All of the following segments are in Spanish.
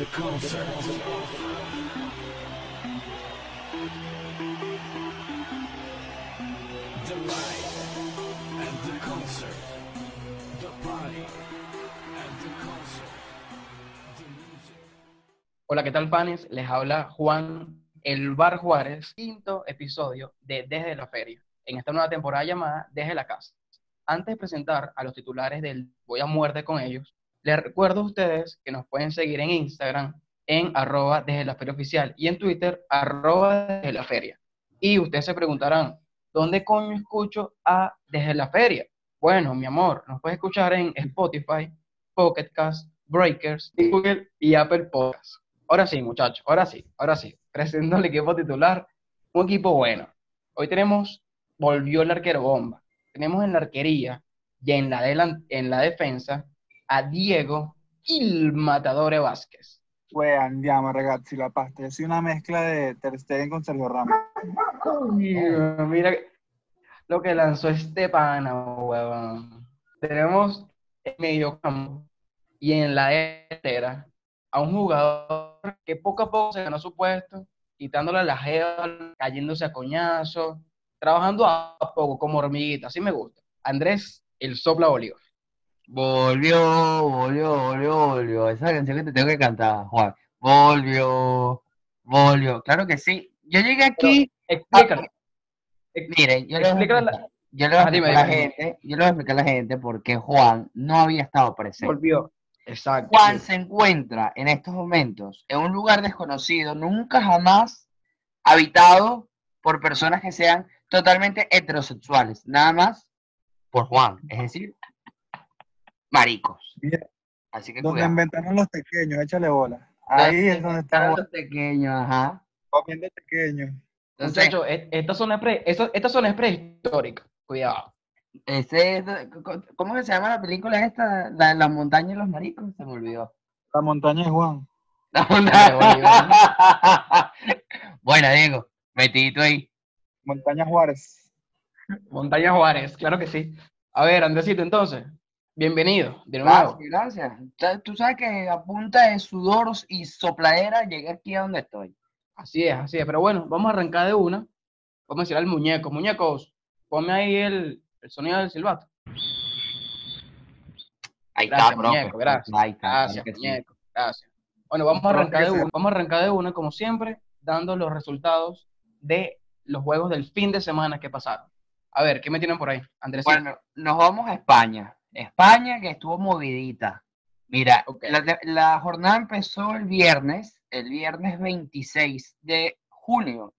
The concert. The light and the concert. The party and the concert. Hola, ¿qué tal, panes? Les habla Juan El Bar Juárez, quinto episodio de Desde la Feria, en esta nueva temporada llamada Desde la Casa. Antes de presentar a los titulares del Voy a Muerte con ellos, les recuerdo a ustedes que nos pueden seguir en Instagram en arroba desde la feria oficial y en Twitter arroba desde la feria. Y ustedes se preguntarán, ¿dónde coño escucho a desde la feria? Bueno, mi amor, nos puedes escuchar en Spotify, Pocket Cast, Breakers, Google y Apple Podcasts. Ahora sí, muchachos, ahora sí, ahora sí. Presento el equipo titular, un equipo bueno. Hoy tenemos, volvió el arquero bomba. Tenemos en la arquería y en la, delan- en la defensa a Diego Il Matadore Vázquez. Fue andiamo ragazzi, la pasta. Soy una mezcla de Ter Stegen con Sergio Ramos. Coño, Mira lo que lanzó este pana, huevón. Tenemos en medio campo y en la delantera a un jugador que poco a poco se ganó su puesto, quitándole la jeva, cayéndose a coñazo, trabajando a poco como hormiguita, así me gusta. Andrés, el sopla Bolívar. Volvió, volvió, volvió, volvió. Esa canción que te tengo que cantar, Juan. Volvió, volvió. Claro que sí. Yo llegué aquí. Explícalo. Mire, yo le voy a Explícale la- explicar, yo le voy a Ah, explicar a la gente, yo le voy a explicar a la gente por qué Juan no había estado presente. Volvió. Exacto. Juan se encuentra en estos momentos en un lugar desconocido, nunca jamás habitado por personas que sean totalmente heterosexuales, nada más por Juan, es decir, maricos. Bien. Así que Donde cuidado. inventaron los pequeños, échale bola. Ahí es donde está Están los pequeños, ajá. comiendo pequeños. Entonces, Muchachos, e- esta zona es pre- esa- esta zona es prehistórica. Cuidado. ese es- ¿cómo que se llama la película esta? La de las montañas y los maricos, se me olvidó. La montaña de Juan. La montaña. Bueno, Diego, metidito ahí. Montaña Juárez. Montaña Juárez, claro que sí. A ver, Andresito, entonces, bienvenido de nuevo. Gracias, Tú sabes que a punta de sudor y sopladera llegué aquí a donde estoy. Así es, así es. Pero bueno, vamos a arrancar de una. Vamos a decir al muñeco. Muñecos, ponme ahí el, el sonido del silbato. Ahí Gracias, está, muñeco, gracias. Ahí está, claro Gracias, sí. muñeco. Gracias. Bueno, vamos a arrancar de una. Vamos a arrancar de una, como siempre, dando los resultados de los juegos del fin de semana que pasaron. A ver, ¿qué me tienen por ahí? Andresito. Bueno, nos vamos a España. España que estuvo movidita. Mira, la, jornada empezó el viernes, el viernes 26 de junio,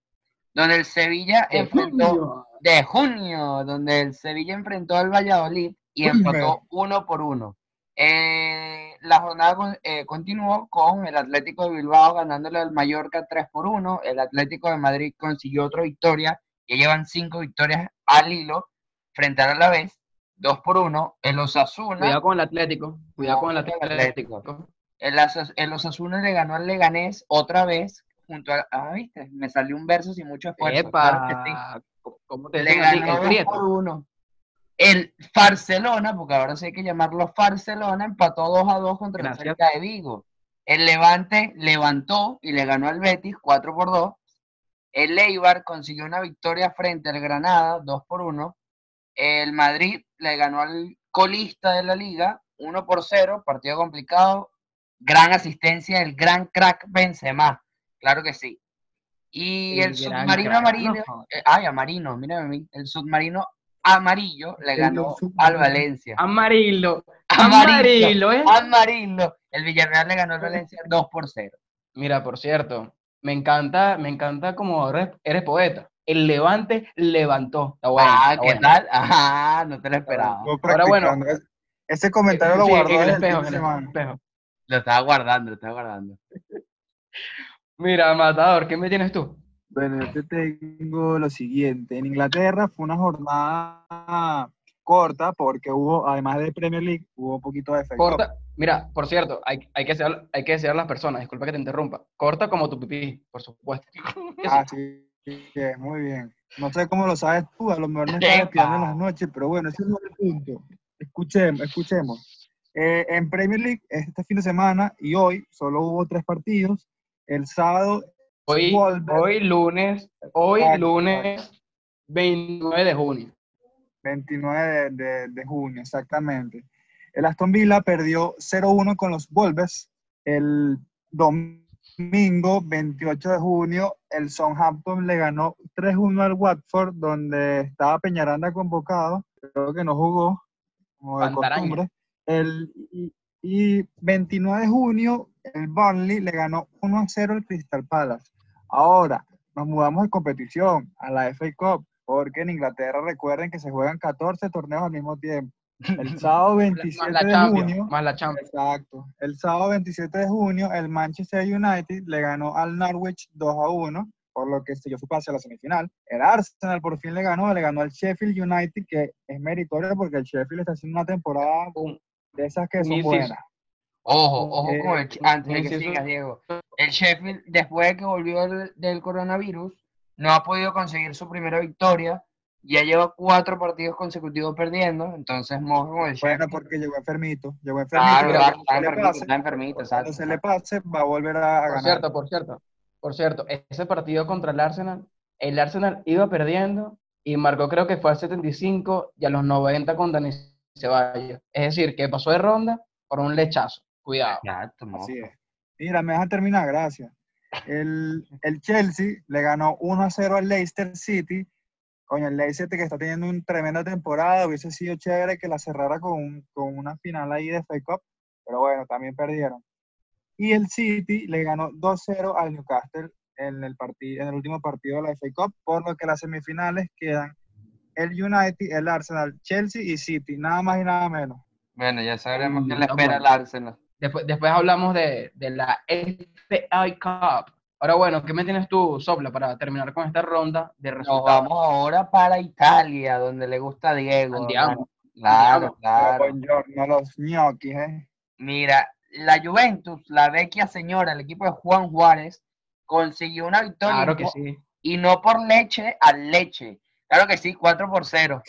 donde el Sevilla De enfrentó junio. de junio, donde el Sevilla enfrentó al Valladolid y Uy, empató uno por uno. Eh, la jornada eh, continuó con el Atlético de Bilbao ganándole al Mallorca 3 por 1. El Atlético de Madrid consiguió otra victoria. Ya llevan cinco victorias al hilo frente al Alavés, 2 por 1. El Osasuna, Cuidado con el Atlético. Cuidado con el Atlético. el, el Osasuna le ganó al Leganés otra vez junto a... Ah, viste, me salió un verso sin mucho esfuerzo. claro que sí. Epa, ¿cómo te le a ganó El dos Prieto. por uno. El Barcelona, porque ahora sí hay que llamarlo Barcelona, empató 2 a 2 contra el Gracias. Celta de Vigo. El Levante levantó y le ganó al Betis 4 por 2. El Eibar consiguió una victoria frente al Granada 2 por 1. El Madrid le ganó al colista de la liga 1 por 0, partido complicado. Gran asistencia del gran crack Benzema, claro que sí. Y el, El submarino amarillo, no. eh, ay, amarino, mírame a mí, el submarino amarillo le ganó al Valencia. Amarillo. Amarillo. Amarillo, ¿eh? Amarillo. El Villarreal le ganó al Valencia 2 por 0. Mira, por cierto, me encanta, me encanta como eres, eres poeta. El Levante levantó. Está bueno. ah, está ¿qué bueno. tal? Ajá, no te lo esperaba. Ahora, bueno. Ese comentario lo Sí, guardó en el desde el espejo, fin en de el semana. espejo. Lo estaba guardando, lo estaba guardando. Mira, Matador, ¿qué me tienes tú? Bueno, yo te tengo lo siguiente. En Inglaterra fue una jornada corta porque hubo, además de Premier League, hubo un poquito de Cup. Corta. Mira, por cierto, hay, hay que ser, hay que ser las personas, disculpa que te interrumpa. Corta como tu pipí, por supuesto. Ah, sí, sí, muy bien. No sé cómo lo sabes tú, a lo mejor me estás espiando en las noches, pero bueno, ese no es el punto. Escuchemos, escuchemos. Eh, en Premier League, este fin de semana y hoy, solo hubo tres partidos. El sábado, Hoy, hoy lunes, hoy Exacto, lunes 29 de junio. 29 de, de- de junio, exactamente. El Aston Villa perdió 0-1 con los Wolves. El domingo 28 de junio, el Southampton le ganó 3-1 al Watford, donde estaba Peñaranda convocado. Creo que no jugó, como de Pantaraña. costumbre. El, y, y 29 de junio, el Burnley le ganó 1-0 al Crystal Palace. Ahora, nos mudamos de competición a la FA Cup, porque en Inglaterra recuerden que se juegan 14 torneos al mismo tiempo. El sábado Más 27 la de junio, más la Champions. exacto, el sábado 27 de junio, el Manchester United le ganó al Norwich 2 a 1, por lo que selló su pase a la semifinal. El Arsenal por fin le ganó, le ganó al Sheffield United, que es meritorio porque el Sheffield está haciendo una temporada de esas que son buenas. Ojo, ojo Eh, con el, antes de sí, que sí. Diego. El Sheffield, después de que volvió del, del coronavirus, no ha podido conseguir su primera victoria. Ya lleva cuatro partidos consecutivos perdiendo, entonces mojo con el Bueno, Sheffield. porque llegó enfermito, llegó enfermito. Claro, pero claro, cuando está enfermito, pase- está enfermito, Cuando exacto. se le pase, va a volver a, a Por ganar. cierto, por cierto, por cierto, ese partido contra el Arsenal, el Arsenal iba perdiendo y marcó creo que fue al 75 y a los 90 con Dani Ceballos. Es decir, que pasó de ronda por un lechazo. Cuidado. Exacto. Así es. Mira, me dejan terminar, gracias. El, el Chelsea le ganó 1 a 0 al Leicester City. Coño, el Leicester que está teniendo una tremenda temporada, hubiese sido chévere que la cerrara con, un- con una final ahí de FA Cup, pero bueno, también perdieron. Y el City le ganó 2-0 al Newcastle en el, partido, en el último partido de la FA Cup, por lo que las semifinales quedan el United, el Arsenal, Chelsea y City, nada más y nada menos. Bueno, ya sabremos Mm, qué le espera bueno. al Arsenal. Después, después hablamos de, de la FA Cup. Ahora, bueno, ¿qué me tienes tú, Sopla, para terminar con esta ronda de Nos resultados? vamos ahora para Italia, donde le gusta a Diego. Andiamo. Claro, Andiamo. claro. Buongiorno, los gnocchis, ¿eh? Mira, la Juventus, la vecchia señora, el equipo de Juan Juárez, consiguió una victoria Claro y que no- sí. y no por leche al leche. Claro que sí, 4 por 0.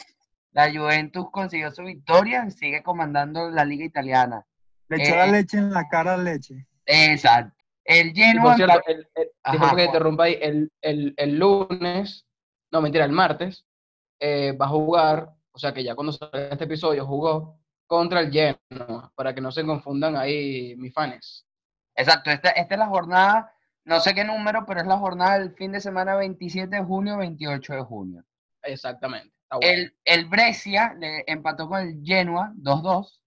La Juventus consiguió su victoria y sigue comandando la liga italiana. Le echó la Eh, leche en la cara leche. Exacto. El Genoa por cierto, el, el- Ajá, disculpa que interrumpa ahí, el, el, el lunes, no mentira, el martes, eh, va a jugar, o sea que ya cuando salga este episodio jugó contra el Genoa, para que no se confundan ahí mis fans. Exacto, esta, esta es la jornada, no sé qué número, pero es la jornada del fin de semana 27 de junio, 28 de junio. Exactamente. bueno. El, el Brescia le empató con el Genoa 2-2.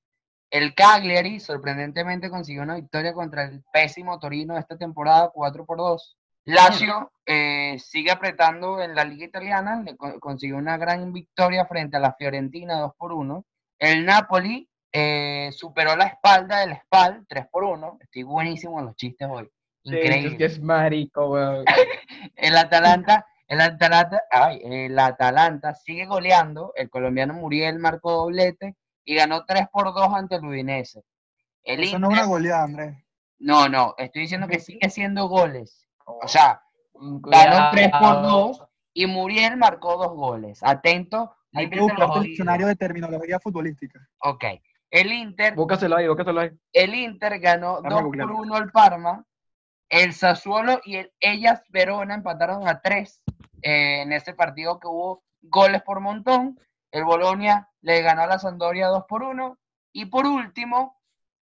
El Cagliari sorprendentemente consiguió una victoria contra el pésimo Torino esta temporada 4 por 2. Lazio eh, sigue apretando en la liga italiana, le co- consiguió una gran victoria frente a la Fiorentina 2 por 1. El Napoli eh, superó la espalda del Spal 3 por 1. Estoy buenísimo en los chistes hoy. Increíble. es que es marico, weón. El Atalanta, el Atalanta, ay, el Atalanta sigue goleando. El colombiano Muriel marcó doblete y ganó 3 por 2 ante el Udinese. El Eso no es Inter- una goleada, Andrés. no, no, estoy diciendo que sigue siendo goles. O sea, ganó cuidado. 3 por 2 y Muriel marcó dos goles. Atento, Hay que buscar oídos. diccionario de terminología futbolística. Ok. El Inter Búscaselo ahí, búscaselo ahí. El Inter ganó Dame 2 por googlearlo. 1 al Parma. El Sassuolo y el Ellas Verona empataron a 3 en ese partido que hubo goles por montón. El Bolonia le ganó a la Sampdoria 2 por 1. Y por último,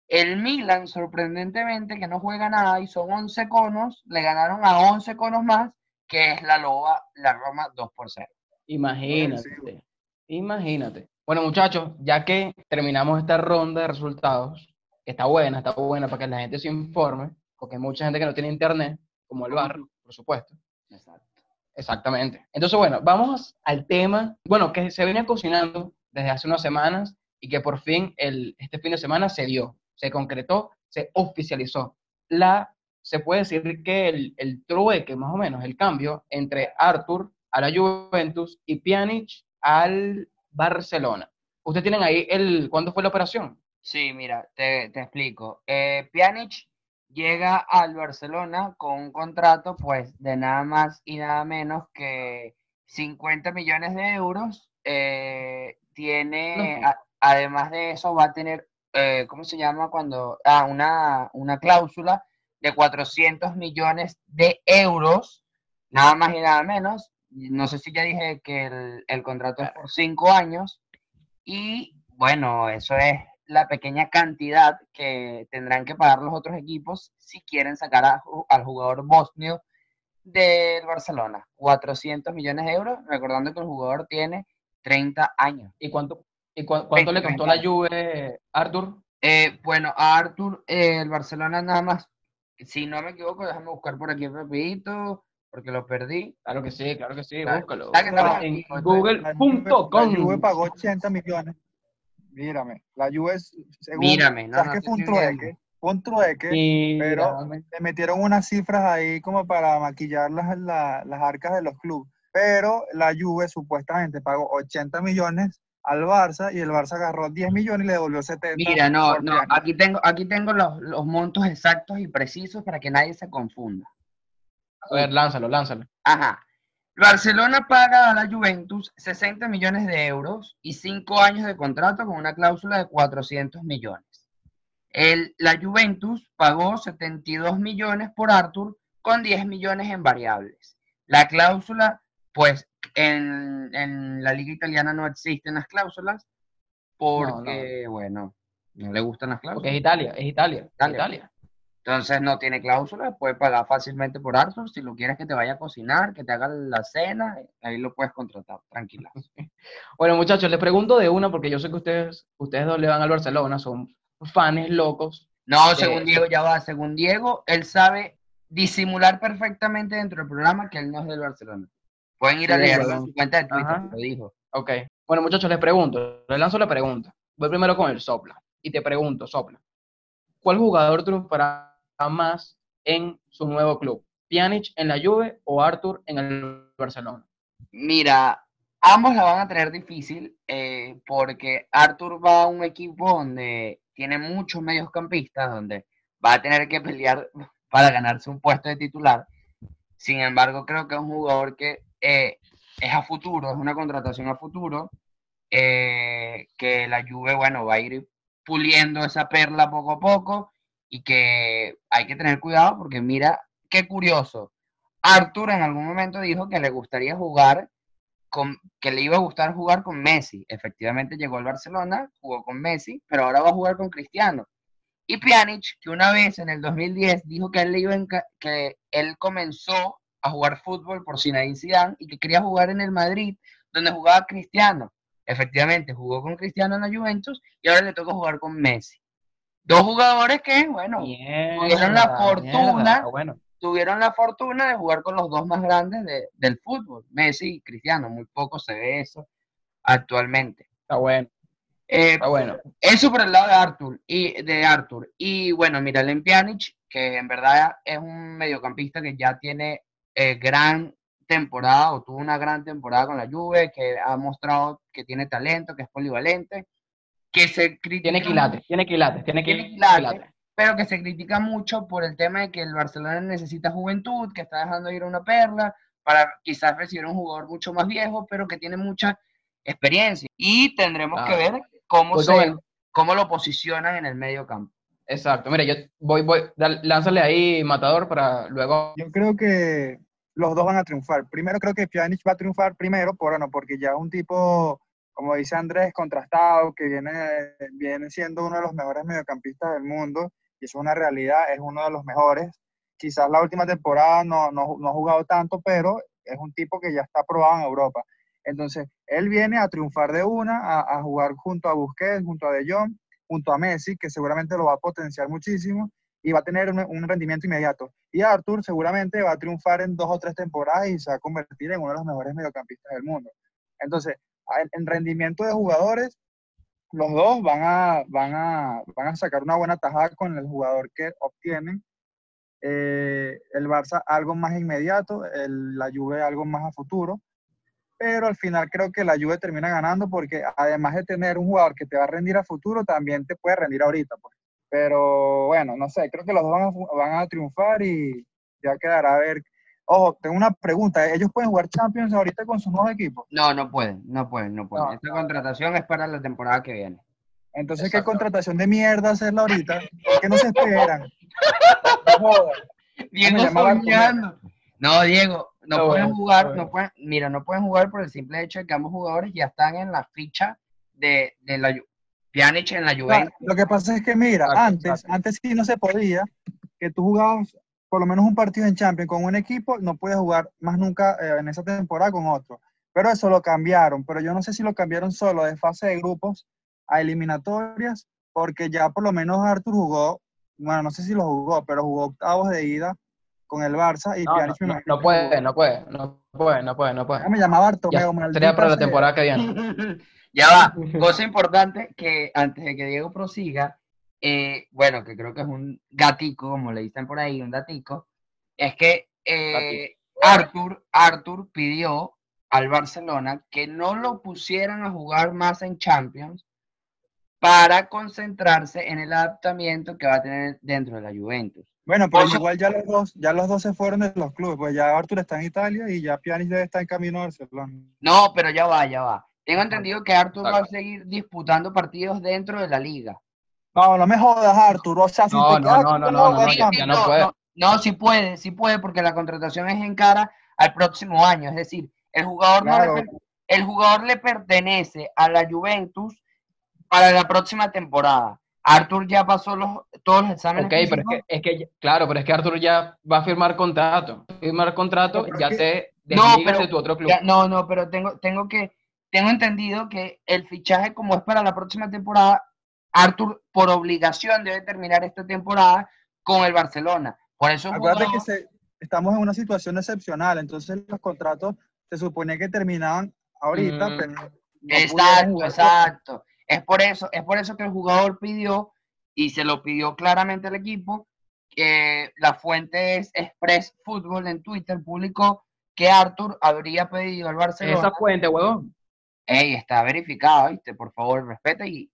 el Milan, sorprendentemente, que no juega nada y son 11 conos, le ganaron a 11 conos más, que es la Loba, la Roma 2 por 0. Imagínate, imagínate. Bueno, muchachos, ya que terminamos esta ronda de resultados, que está buena, está buena para que la gente se informe, porque hay mucha gente que no tiene internet, como el bar, por supuesto. Exactamente. Entonces, bueno, vamos al tema, bueno, que se venía cocinando desde hace unas semanas y que por fin el, este fin de semana se dio, se concretó, se oficializó. La, se puede decir que el, el trueque, más o menos, el cambio entre Arthur a la Juventus y Pjanic al Barcelona. Ustedes tienen ahí el, ¿cuándo fue la operación? Sí, mira, te, te explico. Eh, Pjanic llega al Barcelona con un contrato, pues, de nada más y nada menos que 50 millones de euros. eh, tiene, No. a- además de eso, va a tener, eh, ¿cómo se llama cuando? Ah, una, una cláusula de 400 millones de euros, nada más y nada menos. No sé si ya dije que el, el contrato es por cinco años. Y bueno, eso es la pequeña cantidad que tendrán que pagar los otros equipos si quieren sacar a al jugador bosnio del Barcelona. 400 millones de euros, recordando que el jugador tiene 30 años. ¿Y cuánto, y cua- cuánto le costó la Juve, Arthur? Eh, bueno, a Arthur, eh, el Barcelona nada más, si no me equivoco, déjame buscar por aquí rapidito, porque lo perdí. Claro que sí, claro que sí, Claro. búscalo. Estamos en google.com. la Juve pagó 80 millones. Mírame, la Juve, es- según, Mírame, no, ¿sabes no qué te fue un trueque? Fue un trueque, pero- le metieron unas cifras ahí como para maquillar las, la- las arcas de los clubes. Pero la Juve supuestamente pagó 80 millones al Barça y el Barça agarró 10 millones y le devolvió 70. Mira, no, no, aquí tengo, aquí tengo los, los montos exactos y precisos para que nadie se confunda. a ver, lánzalo, lánzalo. Ajá. Barcelona paga a la Juventus 60 millones de euros y 5 años de contrato con una cláusula de 400 millones. El, la Juventus pagó 72 millones por Arthur con 10 millones en variables. La cláusula, pues en, en la liga italiana no existen las cláusulas porque, bueno, no le gustan las Porque es cláusulas. Italia, es Italia, es Italia. Italia. Entonces no tiene cláusula, puede pagar fácilmente por Arthur. Si lo quieres que te vaya a cocinar, que te haga la cena, ahí lo puedes contratar, tranquila. Bueno, muchachos, les pregunto de una porque yo sé que ustedes, ustedes dos le van al Barcelona, son fans locos. No, Eh, según Diego, ya va. Según Diego, él sabe disimular perfectamente dentro del programa que él no es del Barcelona. Pueden ir a leerlo en su cuenta de Twitter, Ajá. lo dijo. Ok. Bueno, muchachos, les pregunto, les lanzo la pregunta. Voy primero con el Sopla. Y te pregunto, Sopla, ¿cuál jugador triunfará más en su nuevo club? ¿Pjanic en la Juve o Arthur en el Barcelona? Mira, ambos la van a tener difícil eh, porque Arthur va a un equipo donde tiene muchos mediocampistas, donde va a tener que pelear para ganarse un puesto de titular. Sin embargo, creo que es un jugador que eh, es a futuro, es una contratación a futuro, eh, que la Juve, bueno, va a ir puliendo esa perla poco a poco y que hay que tener cuidado porque mira, qué curioso. Arthur en algún momento dijo que le gustaría jugar con, que le iba a gustar jugar con Messi. Efectivamente llegó al Barcelona, jugó con Messi, pero ahora va a jugar con Cristiano. Y Pjanic, que una vez en el 2010 dijo que él, le iba que él comenzó a jugar fútbol por Zinedine Zidane y que quería jugar en el Madrid, donde jugaba Cristiano. Efectivamente, jugó con Cristiano en la Juventus y ahora le toca jugar con Messi. Dos jugadores que, bueno, tuvieron la fortuna. mierda, bueno. tuvieron la fortuna de jugar con los dos más grandes de- del fútbol, Messi y Cristiano. Muy poco se ve eso actualmente. Está bueno, Eh, está bueno. eso por el lado de Arthur y de Arthur. Y bueno, mira, Pjanic, que en verdad es un mediocampista que ya tiene eh, gran temporada o tuvo una gran temporada con la Juve, que ha mostrado que tiene talento, que es polivalente, que se critica Tiene quilates, tiene quilates, tiene Tiene qui- quilates. quilates. pero que se critica mucho por el tema de que el Barcelona necesita juventud, que está dejando ir a una perla para quizás recibir un jugador mucho más viejo, pero que tiene mucha experiencia. Y tendremos que ver cómo, Voy se, cómo lo posicionan en el medio campo. Exacto. Mira, yo voy, voy, lánzale ahí, Matador, para luego. Yo creo que los dos van a triunfar. Primero creo que Pjanic va a triunfar primero, por, bueno, porque ya un tipo, como dice Andrés, contrastado, que viene, viene siendo uno de los mejores mediocampistas del mundo, y eso es una realidad, es uno de los mejores. Quizás la última temporada no, no, no ha jugado tanto, pero es un tipo que ya está probado en Europa. Entonces, él viene a triunfar de una, a, a jugar junto a Busquets, junto a De Jong, junto a Messi, que seguramente lo va a potenciar muchísimo y va a tener un, un rendimiento inmediato. Y Arthur seguramente va a triunfar en dos o tres temporadas y se va a convertir en uno de los mejores mediocampistas del mundo. Entonces, en rendimiento de jugadores, los dos van a, van a, van a sacar una buena tajada con el jugador que obtienen. Eh, el Barça algo más inmediato, el- la Juve algo más a futuro. Pero al final creo que la Juve termina ganando porque además de tener un jugador que te va a rendir a futuro, también te puede rendir ahorita. Pues. Pero bueno, no sé, creo que los dos van a, van a triunfar y ya quedará a ver. Ojo, tengo una pregunta. ¿Ellos pueden jugar Champions ahorita con sus nuevos equipos? No, no pueden, no pueden, no pueden. No, Esta no, contratación es para la temporada que viene. Entonces, Exacto. ¿qué contratación de mierda hacerla ahorita? ¿Por qué no se esperan? Diego soñando. No, Diego, no pueden bueno, jugar, no pueden, mira, no pueden jugar por el simple hecho de que ambos jugadores ya están en la ficha de, de la Pjanic en la Juventus. lo que pasa es que, mira, antes, antes sí no se podía, que tú jugabas por lo menos un partido en Champions con un equipo, no puedes jugar más nunca eh, en esa temporada con otro. Pero eso lo cambiaron, pero yo no sé si lo cambiaron solo de fase de grupos a eliminatorias, porque ya por lo menos Arthur jugó, bueno, no sé si lo jugó, pero jugó octavos de ida con el Barça y No, no, Pjanic puede, no puede, no puede, no puede, no puede. Ah, me llamaba Ya Bartomeu, sería para la temporada que viene. Ya va, cosa importante que antes de que Diego prosiga, eh, bueno, que creo que es un gatico, como le dicen por ahí, un datico, es que eh, Arthur, Arthur pidió al Barcelona que no lo pusieran a jugar más en Champions para concentrarse en el adaptamiento que va a tener dentro de la Juventus. Bueno, pero igual ya los dos, ya los dos se fueron de los clubes, pues ya Arthur está en Italia y ya Pjanic debe estar en camino a Barcelona. No, pero ya va, ya va. Tengo entendido que Arthur va a seguir disputando partidos dentro de la liga. No, no me jodas, Arthur. O sea, si No, te no, quedas no, no, no, no, ya- no puede. No, no, sí puede, sí puede, porque la contratación es en cara al próximo año. Es decir, el jugador, no le el jugador le pertenece a la Juventus para la próxima temporada. Arthur ya pasó los, todos los exámenes. Ok, pero es que, es que, claro, pero es que Arthur ya va a firmar contrato. Firmar contrato, ya te No, desligas pero de tu otro club. Ya, no, no, pero tengo, tengo que, tengo entendido que el fichaje, como es para la próxima temporada, Arthur, por obligación, debe terminar esta temporada con el Barcelona. Por eso Acuérdate que se- estamos en una situación excepcional, entonces los contratos se suponía que terminaban ahorita, Mm. pero no Exacto, jugar. exacto. Es por eso, es por eso que el jugador pidió, y se lo pidió claramente al equipo, que la fuente es Express Fútbol en Twitter, publicó que Arthur habría pedido al Barcelona. Esa fuente, huevón. Ey, está verificado, ¿viste? Por favor, respeta y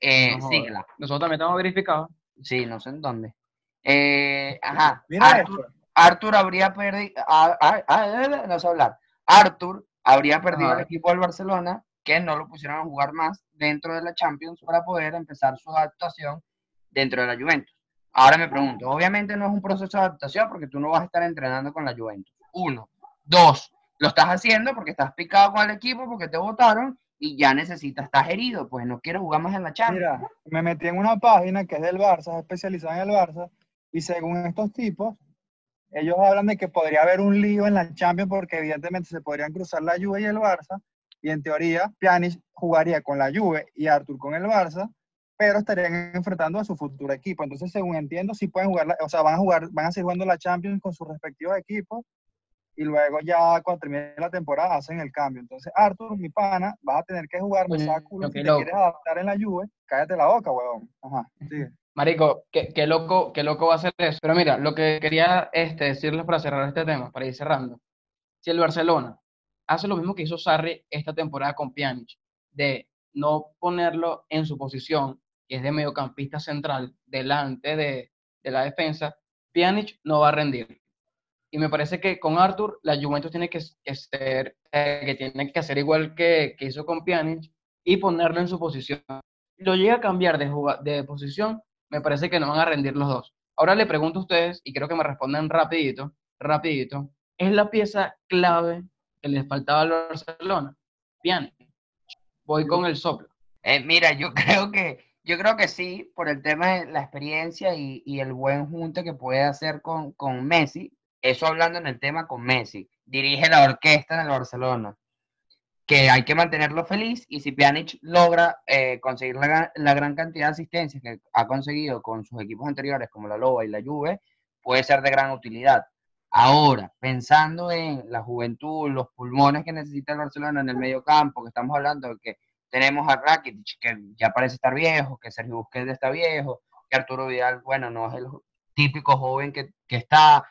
eh, No jodas. síguela. Nosotros también estamos verificados. Sí, no sé en dónde. Eh, ajá. Mira Arthur, esto. Arthur habría perdido. ah, ah, ah, no sé hablar. Arthur habría perdido Ajá. el equipo del Barcelona, que no lo pusieron a jugar más dentro de la Champions para poder empezar su adaptación dentro de la Juventus. Ahora me pregunto, obviamente no es un proceso de adaptación porque tú no vas a estar entrenando con la Juventus. Uno. Dos, lo estás haciendo porque estás picado con el equipo, porque te votaron y ya necesitas, estás herido, pues no quieres jugar más en la Champions. Mira, me metí en una página que es del Barça, es especializada en el Barça, y según estos tipos, ellos hablan de que podría haber un lío en la Champions porque evidentemente se podrían cruzar la Juve y el Barça, y en teoría Pjanic jugaría con la Juve y Arthur con el Barça, pero estarían enfrentando a su futuro equipo. Entonces, según entiendo, sí pueden jugar, o sea, van a jugar, van a seguir jugando la Champions con sus respectivos equipos, y luego ya cuando termine la temporada hacen el cambio. Entonces, Arthur, mi pana, vas a tener que jugar, me Coño, saca culo, qué si te loco. quieres adaptar en la Juve, cállate la boca, huevón. Ajá, sigue. Marico, qué, qué loco, qué loco va a ser eso. Pero mira, lo que quería este, decirles para cerrar este tema, para ir cerrando. Si el Barcelona hace lo mismo que hizo Sarri esta temporada con Pjanic, de no ponerlo en su posición, que es de mediocampista central, delante de, de la defensa, Pjanic no va a rendir. Y me parece que con Arthur, la Juventus tiene que, ser, que tiene que hacer igual que, que hizo con Pjanic y ponerlo en su posición. Si lo llega a cambiar de, de posición, me parece que no van a rendir los dos. Ahora le pregunto a ustedes, y quiero que me respondan rapidito, rapidito, ¿es la pieza clave que les faltaba al Barcelona? Pjanic. Voy con el soplo. Eh, mira, yo creo que yo creo que sí, por el tema de la experiencia y, y el buen junte que puede hacer con, con Messi. Eso hablando en el tema con Messi. Dirige la orquesta en el Barcelona. Que hay que mantenerlo feliz y si Pjanic logra eh, conseguir la, gran- cantidad de asistencias que ha conseguido con sus equipos anteriores como la Loba y la Juve, puede ser de gran utilidad. Ahora, pensando en la juventud, los pulmones que necesita el Barcelona en el medio campo, que estamos hablando de que tenemos a Rakitic, que ya parece estar viejo, que Sergio Busquets está viejo, que Arturo Vidal, bueno, no es el típico joven que está.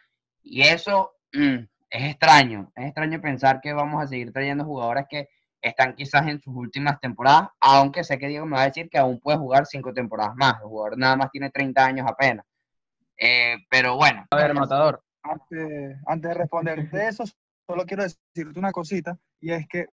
Y eso mm, es extraño. Es extraño pensar que vamos a seguir trayendo jugadores que están quizás en sus últimas temporadas, aunque sé que Diego me va a decir que aún puede jugar cinco temporadas más. El jugador nada más tiene 30 años apenas. Eh, pero bueno, A ver, Matador, antes, antes de responder de eso, solo quiero decirte una cosita, y es que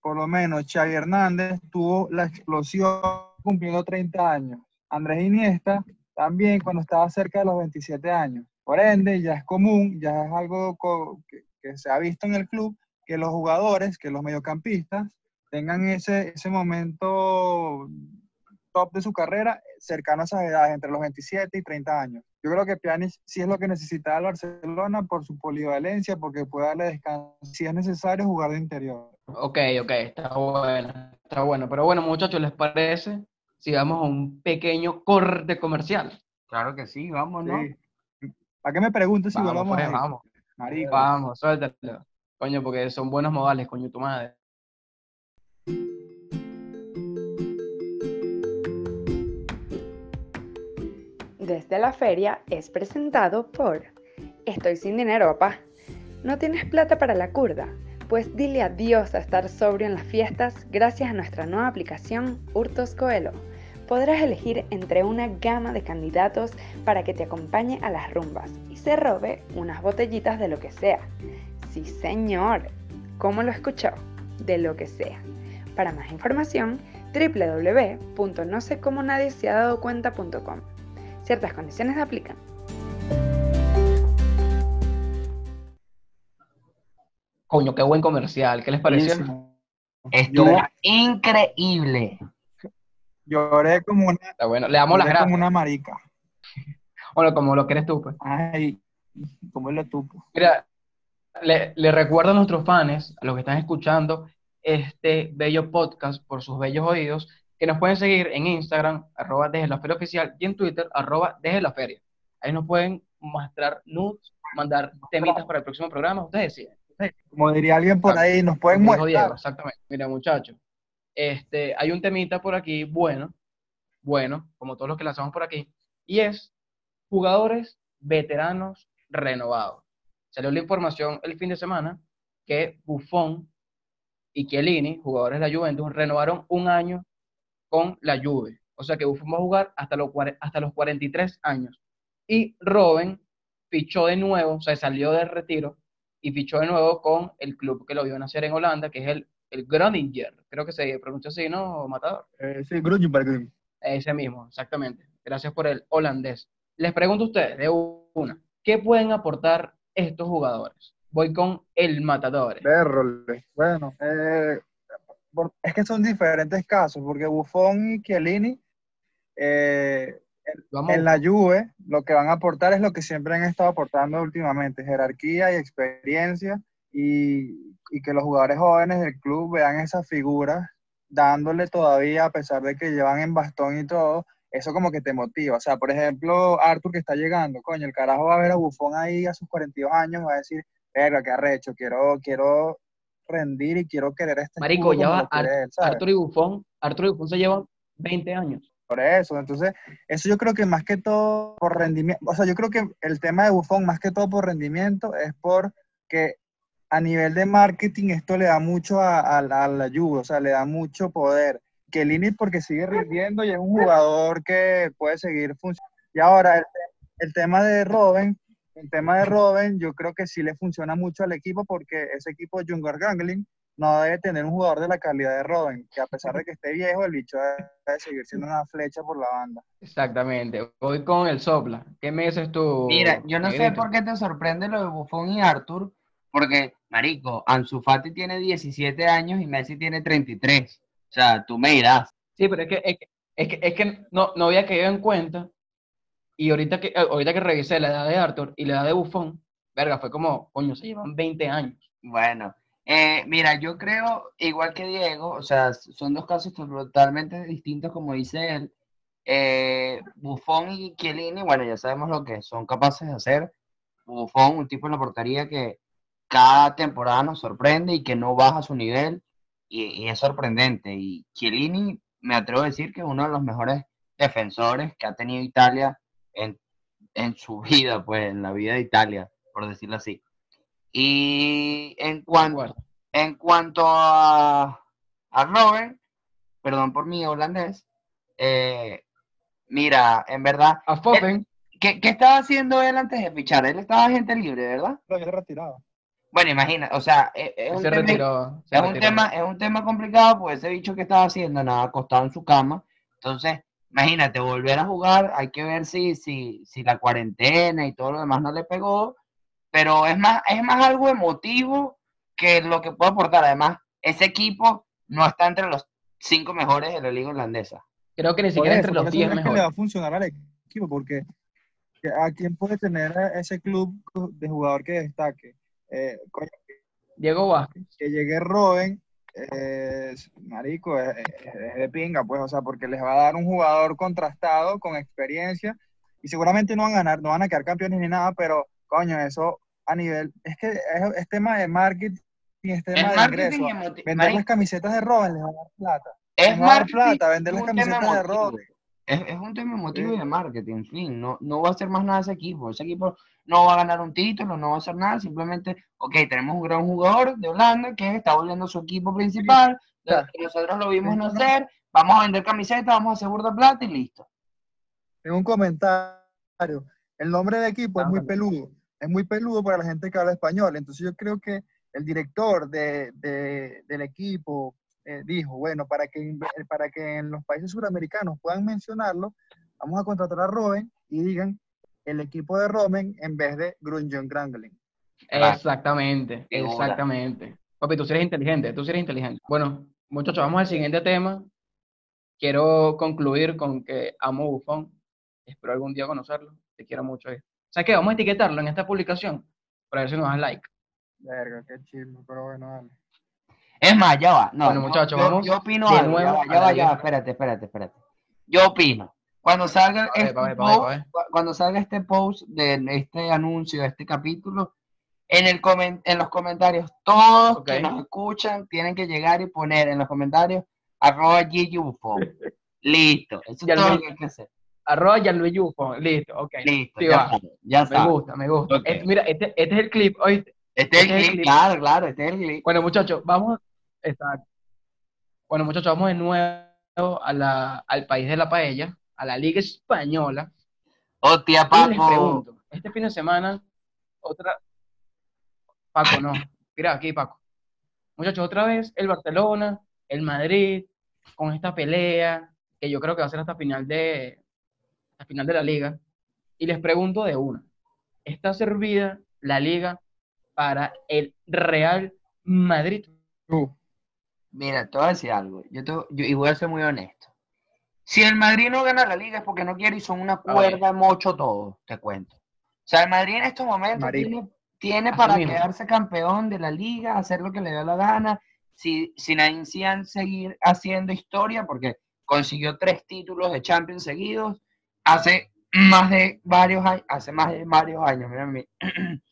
por lo menos Xavi Hernández tuvo la explosión cumpliendo 30 años. Andrés Iniesta también cuando estaba cerca de los 27 años. Por ende, ya es común, ya es algo co- que, que se ha visto en el club, que los jugadores, que los mediocampistas tengan ese, ese momento top de su carrera cercano a esas edades, entre los 27 y 30 años. Yo creo que Pjanic sí es lo que necesita el Barcelona por su polivalencia, porque puede darle descanso si es necesario jugar de interior. Ok, ok, está bueno, está bueno. Pero bueno, muchachos, ¿les parece si vamos a un pequeño corte comercial? Claro que sí, vamos, ¿no? Sí. ¿Para qué me preguntes si Vamos, volvamos pues, ahí? vamos, Marico. vamos, suéltalo. Coño, porque son buenos modales, coño, tu madre. Desde la feria es presentado por Estoy sin dinero, papá. ¿No tienes plata para la curda? Pues dile adiós a estar sobrio en las fiestas gracias a nuestra nueva aplicación Hurtos Coelho. Podrás elegir entre una gama de candidatos para que te acompañe a las rumbas y se robe unas botellitas de lo que sea. Sí, señor. ¿Cómo lo escuchó? De lo que sea. Para más información, www.nosecomnadieseadadocuen.com. Ciertas condiciones aplican. Coño, qué buen comercial, ¿qué les pareció? Estuvo increíble. Lloré como una, Está bueno, le damos las lloré como gracias. una marica. Bueno, como lo quieres tú, pues. Ay, como lo tupo. Mira, le, le recuerdo a nuestros fans, a los que están escuchando este bello podcast por sus bellos oídos, que nos pueden seguir en Instagram, arroba desde la feria oficial, y en Twitter, arroba desde la feria. Ahí nos pueden mostrar nudes, mandar temitas para el próximo programa, ustedes deciden. Ustedes Como diría alguien por Claro. ahí, nos pueden Diego, mostrar. exactamente. Mira, muchachos, este, hay un temita por aquí, bueno, bueno, como todos los que lanzamos por aquí, y es jugadores veteranos renovados. Salió la información el fin de semana que Buffon y Chiellini, jugadores de la Juventus, renovaron un año con la Juve. O sea que Buffon va a jugar hasta los, hasta los 43 años. Y Robben fichó de nuevo, o sea, salió del retiro y fichó de nuevo con el club que lo vio nacer en Holanda, que es el, el Groninger. Creo que se pronuncia así, ¿no, Matador? Eh, sí, Grunberg. Ese mismo, exactamente. Gracias por el holandés. Les pregunto a ustedes, de una, ¿qué pueden aportar estos jugadores? Voy con el Matador. Berrole. Bueno, eh, es que son diferentes casos, porque Buffon y Chiellini eh, Vamos, en la Juve lo que van a aportar es lo que siempre han estado aportando últimamente, jerarquía y experiencia, y, y que los jugadores jóvenes del club vean esas figuras dándole todavía, a pesar de que llevan en bastón y todo, eso como que te motiva. O sea, por ejemplo, Arthur que está llegando, coño, el carajo va a ver a Buffon ahí a sus 42 años, va a decir, verga, qué arrecho, quiero, quiero rendir y quiero querer este Marico, ya va Ar-. Arturo y Buffon. Arturo y Buffon se llevan 20 años. Por eso, entonces, eso yo creo que más que todo por rendimiento, o sea, yo creo que el tema de Buffon, más que todo por rendimiento, es porque a nivel de marketing esto le da mucho a, a la, a la Juve, o sea, le da mucho poder. Que Lini porque sigue rindiendo y es un jugador que puede seguir funcionando. Y ahora, el, el tema de Robin, el tema de Robin, yo creo que sí le funciona mucho al equipo porque ese equipo de Jungar Gangling no debe tener un jugador de la calidad de Robin, que a pesar de que esté viejo, el bicho debe, seguir siendo una flecha por la banda. Exactamente. Voy con el Sopla. ¿Qué me dices tú? Mira, yo no sé negrito? por qué te sorprende lo de Buffon y Arthur, porque, marico, Ansu Fati tiene 17 años y Messi tiene 33. O sea, tú me dirás. Sí, pero es que, es que, es que, es que no, no había caído en cuenta. Y ahorita que, eh, ahorita que revisé la edad de Arthur y la edad de Buffon, verga, fue como, coño, se llevan 20 años. Bueno, eh, mira, yo creo, igual que Diego, o sea, son dos casos totalmente distintos, como dice él. Eh, Buffon y Chiellini, bueno, ya sabemos lo que son capaces de hacer. Buffon, un tipo en la portería que cada temporada nos sorprende y que no baja su nivel, y, y es sorprendente. Y Chiellini, me atrevo a decir que es uno de los mejores defensores que ha tenido Italia en, en su vida, pues, en la vida de Italia, por decirlo así. Y en cuanto, acuerdo. en cuanto a, a Robert, perdón por mi holandés, eh, mira, en verdad, A Foden, ¿qué, qué estaba haciendo él antes de fichar? Él estaba gente libre, ¿verdad? Lo había retirado. Bueno, imagina, o sea, es, es un Se tema, retiró. se es un tema, es un tema complicado porque ese bicho que estaba haciendo, nada, acostado en su cama. Entonces, imagínate, volver a jugar, hay que ver si, si, si la cuarentena y todo lo demás no le pegó, pero es más, es más algo emotivo que lo que puede aportar. Además, ese equipo no está entre los cinco mejores de la liga holandesa. Creo que ni siquiera eso, entre los eso 10 es que le va a mejores. funcionar al equipo, porque ¿a quién puede tener ese club de jugador que destaque? Eh, coño, Diego Vázquez. que llegue Robben, eh, marico, es, es- de pinga, pues, o sea, porque les va a dar un jugador contrastado, con experiencia, y seguramente no van a ganar, no van a quedar campeones ni nada, pero, coño, eso a nivel, es que es, es tema de marketing, es tema Es de ingreso. Vender las camisetas de Robben les va a dar plata. es les va a dar marketing plata, vender las camisetas de. Robben. Es, es un tema emotivo y Sí. de marketing, en fin, no, no va a hacer más nada ese equipo. Ese equipo no va a ganar un título, no va a hacer nada, simplemente, ok, tenemos un gran jugador de Holanda que está volviendo a su equipo principal, nosotros lo vimos no, nacer, vamos a vender camisetas, vamos a hacer burda plata y listo. Tengo un comentario. El nombre de equipo es muy Ándale. peludo. Es muy peludo para la gente que habla español. Entonces yo creo que el director de, de- del equipo eh, dijo, bueno, para que, para que en los países suramericanos puedan mencionarlo, vamos a contratar a Robin y digan el equipo de Robin en vez de Grunjon Grangling. Exactamente, exactamente. Papi, tú sí eres inteligente, tú sí eres inteligente. Bueno, muchachos, vamos al siguiente tema. Quiero concluir con que amo Buffon. Espero algún día conocerlo. Te quiero mucho. eh. ¿Sabes qué? Vamos a etiquetarlo en esta publicación para ver si nos das like. Verga, qué chismo, pero bueno, dale. Es más, ya va. No, Bueno, muchachos, vamos yo opino de algo, ya nuevo va, ya va, ya va, espérate, espérate, espérate. Yo opino. Cuando salga este post, cuando salga este post de este anuncio, de este capítulo, en el en los comentarios, todos Ok. que nos escuchan tienen que llegar y poner en los comentarios arroba GGUFO. Listo, eso es todo lo que hay que hacer. Arroba Gianluigi Buffon. Listo, ok. Listo, Sí, ya ya Me gusta, me gusta. Este- mira, este, este es el clip. ¿oíste? Este es este el es el clip, clip. claro, claro, este es el clip. Bueno, muchachos, vamos. Exacto. Bueno, muchachos, vamos de nuevo a la, al país de la paella, a la Liga Española. Hostia, Y les Paco. pregunto, este fin de semana, otra. Paco, no. Mira aquí, Paco. Muchachos, otra vez el Barcelona, el Madrid, con esta pelea, que yo creo que va a ser hasta final de, hasta final de la liga. Y les pregunto de una: ¿está servida la liga para el Real Madrid? Mira, te voy a decir algo. Yo, te- yo- y voy a ser muy honesto. Si el Madrid no gana la liga es porque no quiere y son una cuerda mocho todo, te cuento. O sea, el Madrid en estos momentos tiene, tiene para mismo. quedarse campeón de la liga, hacer lo que le dé la gana, si, sin Zidane seguir haciendo historia, porque consiguió tres títulos de Champions seguidos hace más de varios años, hace más de varios años, mí.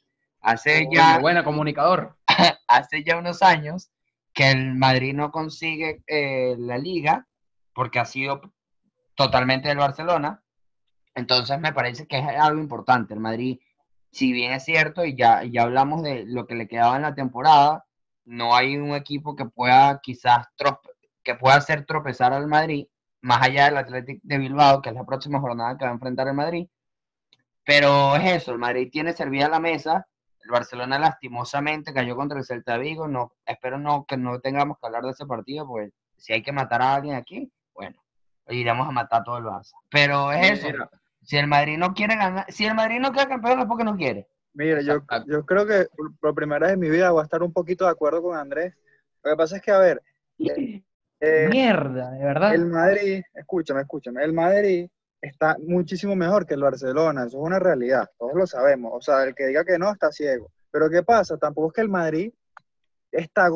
hace ya buena, comunicador. hace ya unos años que el Madrid no consigue eh, la liga porque ha sido totalmente del Barcelona. Entonces me parece que es algo importante. El Madrid, si bien es cierto, y ya, ya hablamos de lo que le quedaba en la temporada, no hay un equipo que pueda quizás que pueda hacer tropezar al Madrid, más allá del Athletic de Bilbao, que es la próxima jornada que va a enfrentar el Madrid. Pero es eso, el Madrid tiene servida la mesa, el Barcelona lastimosamente cayó contra el Celta Vigo. No, espero no que no tengamos que hablar de ese partido, porque si hay que matar a alguien aquí, iremos a matar a todo el Barça. Pero es eso. Mira, Si el Madrid no quiere ganar, si el Madrid no queda campeón es porque no quiere. Mira, yo, yo creo que por- primera vez en mi vida voy a estar un poquito de acuerdo con Andrés. Lo que pasa es que, a ver, eh, Mierda, de verdad. el Madrid, escúchame, escúchame, el Madrid está muchísimo mejor que el Barcelona, eso es una realidad, todos lo sabemos. O sea, el que diga que no está ciego. Pero ¿qué pasa? Tampoco es que el Madrid está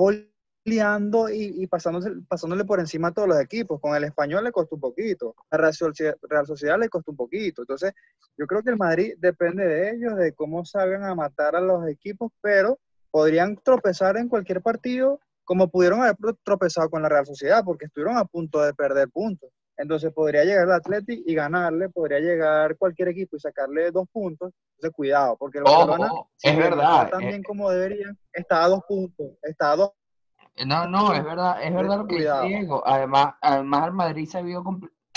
goleando y, y pasándose, pasándole por encima a todos los equipos. Con el español le costó un poquito, a Real Sociedad, Real Sociedad le costó un poquito. Entonces, yo creo que el Madrid depende de ellos, de cómo salgan a matar a los equipos, pero podrían tropezar en cualquier partido como pudieron haber tropezado con la Real Sociedad, porque estuvieron a punto de perder puntos. Entonces podría llegar el Athletic y ganarle, podría llegar cualquier equipo y sacarle dos puntos. Entonces cuidado, porque el Ojo, Barcelona, si es verdad, tan eh, bien como deberían, está a dos puntos, está a dos No, no, es verdad, es verdad lo que dice. Diego. Además, además el Madrid se vio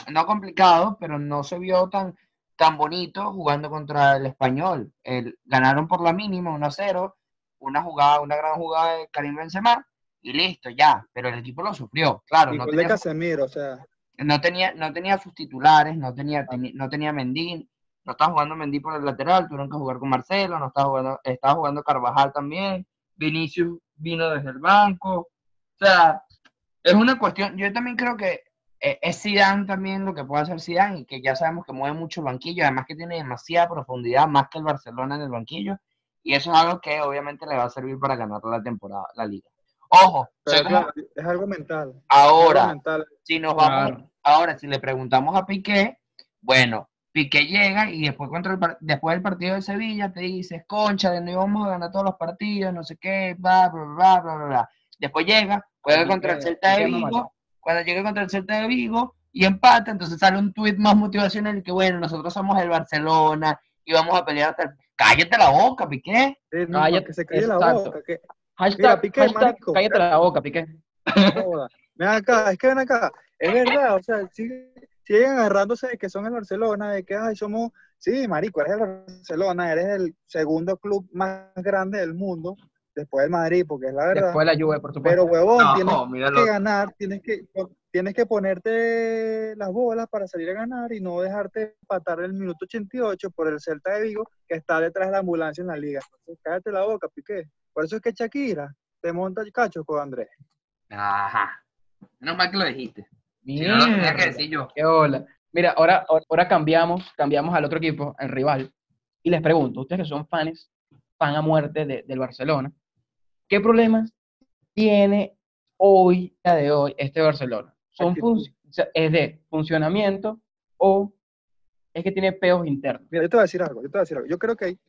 no complicado, pero no se vio tan tan bonito jugando contra el español. El- ganaron por la mínima 1-0, una jugada, una gran jugada de Karim Benzema y listo, ya. Pero el equipo lo sufrió, claro. Y No tenía, Casemiro, o sea, no tenía, no tenía sus titulares, no tenía, teni- no tenía Mendy, no estaba jugando Mendy por el lateral, tuvieron que jugar con Marcelo, no estaba jugando, estaba jugando Carvajal también, Vinicius vino desde el banco, o sea, es una cuestión, yo también creo que eh, es Zidane también lo que puede hacer Zidane, y que ya sabemos que mueve mucho el banquillo, además que tiene demasiada profundidad, más que el Barcelona en el banquillo, y eso es algo que obviamente le va a servir para ganar la temporada, la liga. Ojo, pero como- es algo mental. ahora, algo mental. si nos vamos, Claro. ahora si le preguntamos a Piqué, bueno, Piqué llega y después contra el par- después del partido de Sevilla te dices, concha, de no íbamos a ganar todos los partidos, no sé qué, bla, bla, bla, bla, bla, bla. Después llega, juega Piqué- contra el Celta de Piqué no Vigo, cuando llega contra el Celta de Vigo y empata, entonces sale un tuit más motivacional que bueno, nosotros somos el Barcelona y vamos a pelear hasta el... Cállate la boca, Piqué. Sí, no, Cállate, que se calle la boca. Que, Hashtag, Piqué, hashtag, marico. cállate la boca, Piqué. joda. Ven acá, es que ven acá. Es verdad, o sea, siguen, siguen agarrándose de que son el Barcelona, de que ay, somos. Sí, marico, eres el Barcelona, eres el segundo club más grande del mundo, después del Madrid, porque es la verdad. Después la Juve, por supuesto. Pero, huevón, No, tienes míralo. que ganar, tienes que, tienes que ponerte las bolas para salir a ganar y no dejarte empatar el minuto 88 por el Celta de Vigo que está detrás de la ambulancia en la liga. Entonces, cállate la boca, Piqué. Por eso es que Shakira te monta el cacho con Andrés. Ajá. Menos mal que lo dijiste. Si no, lo tenía que decir yo. Qué hola. Mira, ahora, ahora cambiamos, cambiamos al otro equipo, al rival, y les pregunto, ustedes que son fans, fan a muerte de- del Barcelona, ¿qué problemas tiene hoy, día de hoy, este Barcelona? ¿Son ¿Es de funcionamiento o es que tiene peos internos? Mira, yo te voy a decir algo, yo te voy a decir algo. Yo creo que hay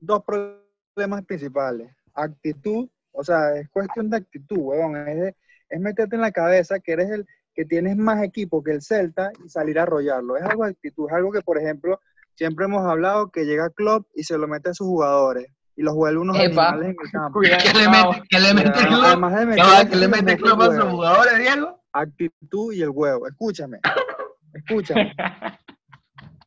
dos problemas principales. Actitud, o sea, es cuestión de actitud, huevón. Es, de- es meterte en la cabeza que eres el que tienes más equipo que el Celta y salir a arrollarlo. Es algo de actitud, es algo que, por ejemplo, siempre hemos hablado que llega Klopp y se lo mete a sus jugadores y los vuelve unos Epa. animales en el campo. ¿Qué le mete, qué le mete Cuidado, Klopp? Además de Ya meter va, actitud, ¿Qué le mete Klopp a sus jugadores, Diego? actitud y el huevo. Escúchame, escúchame.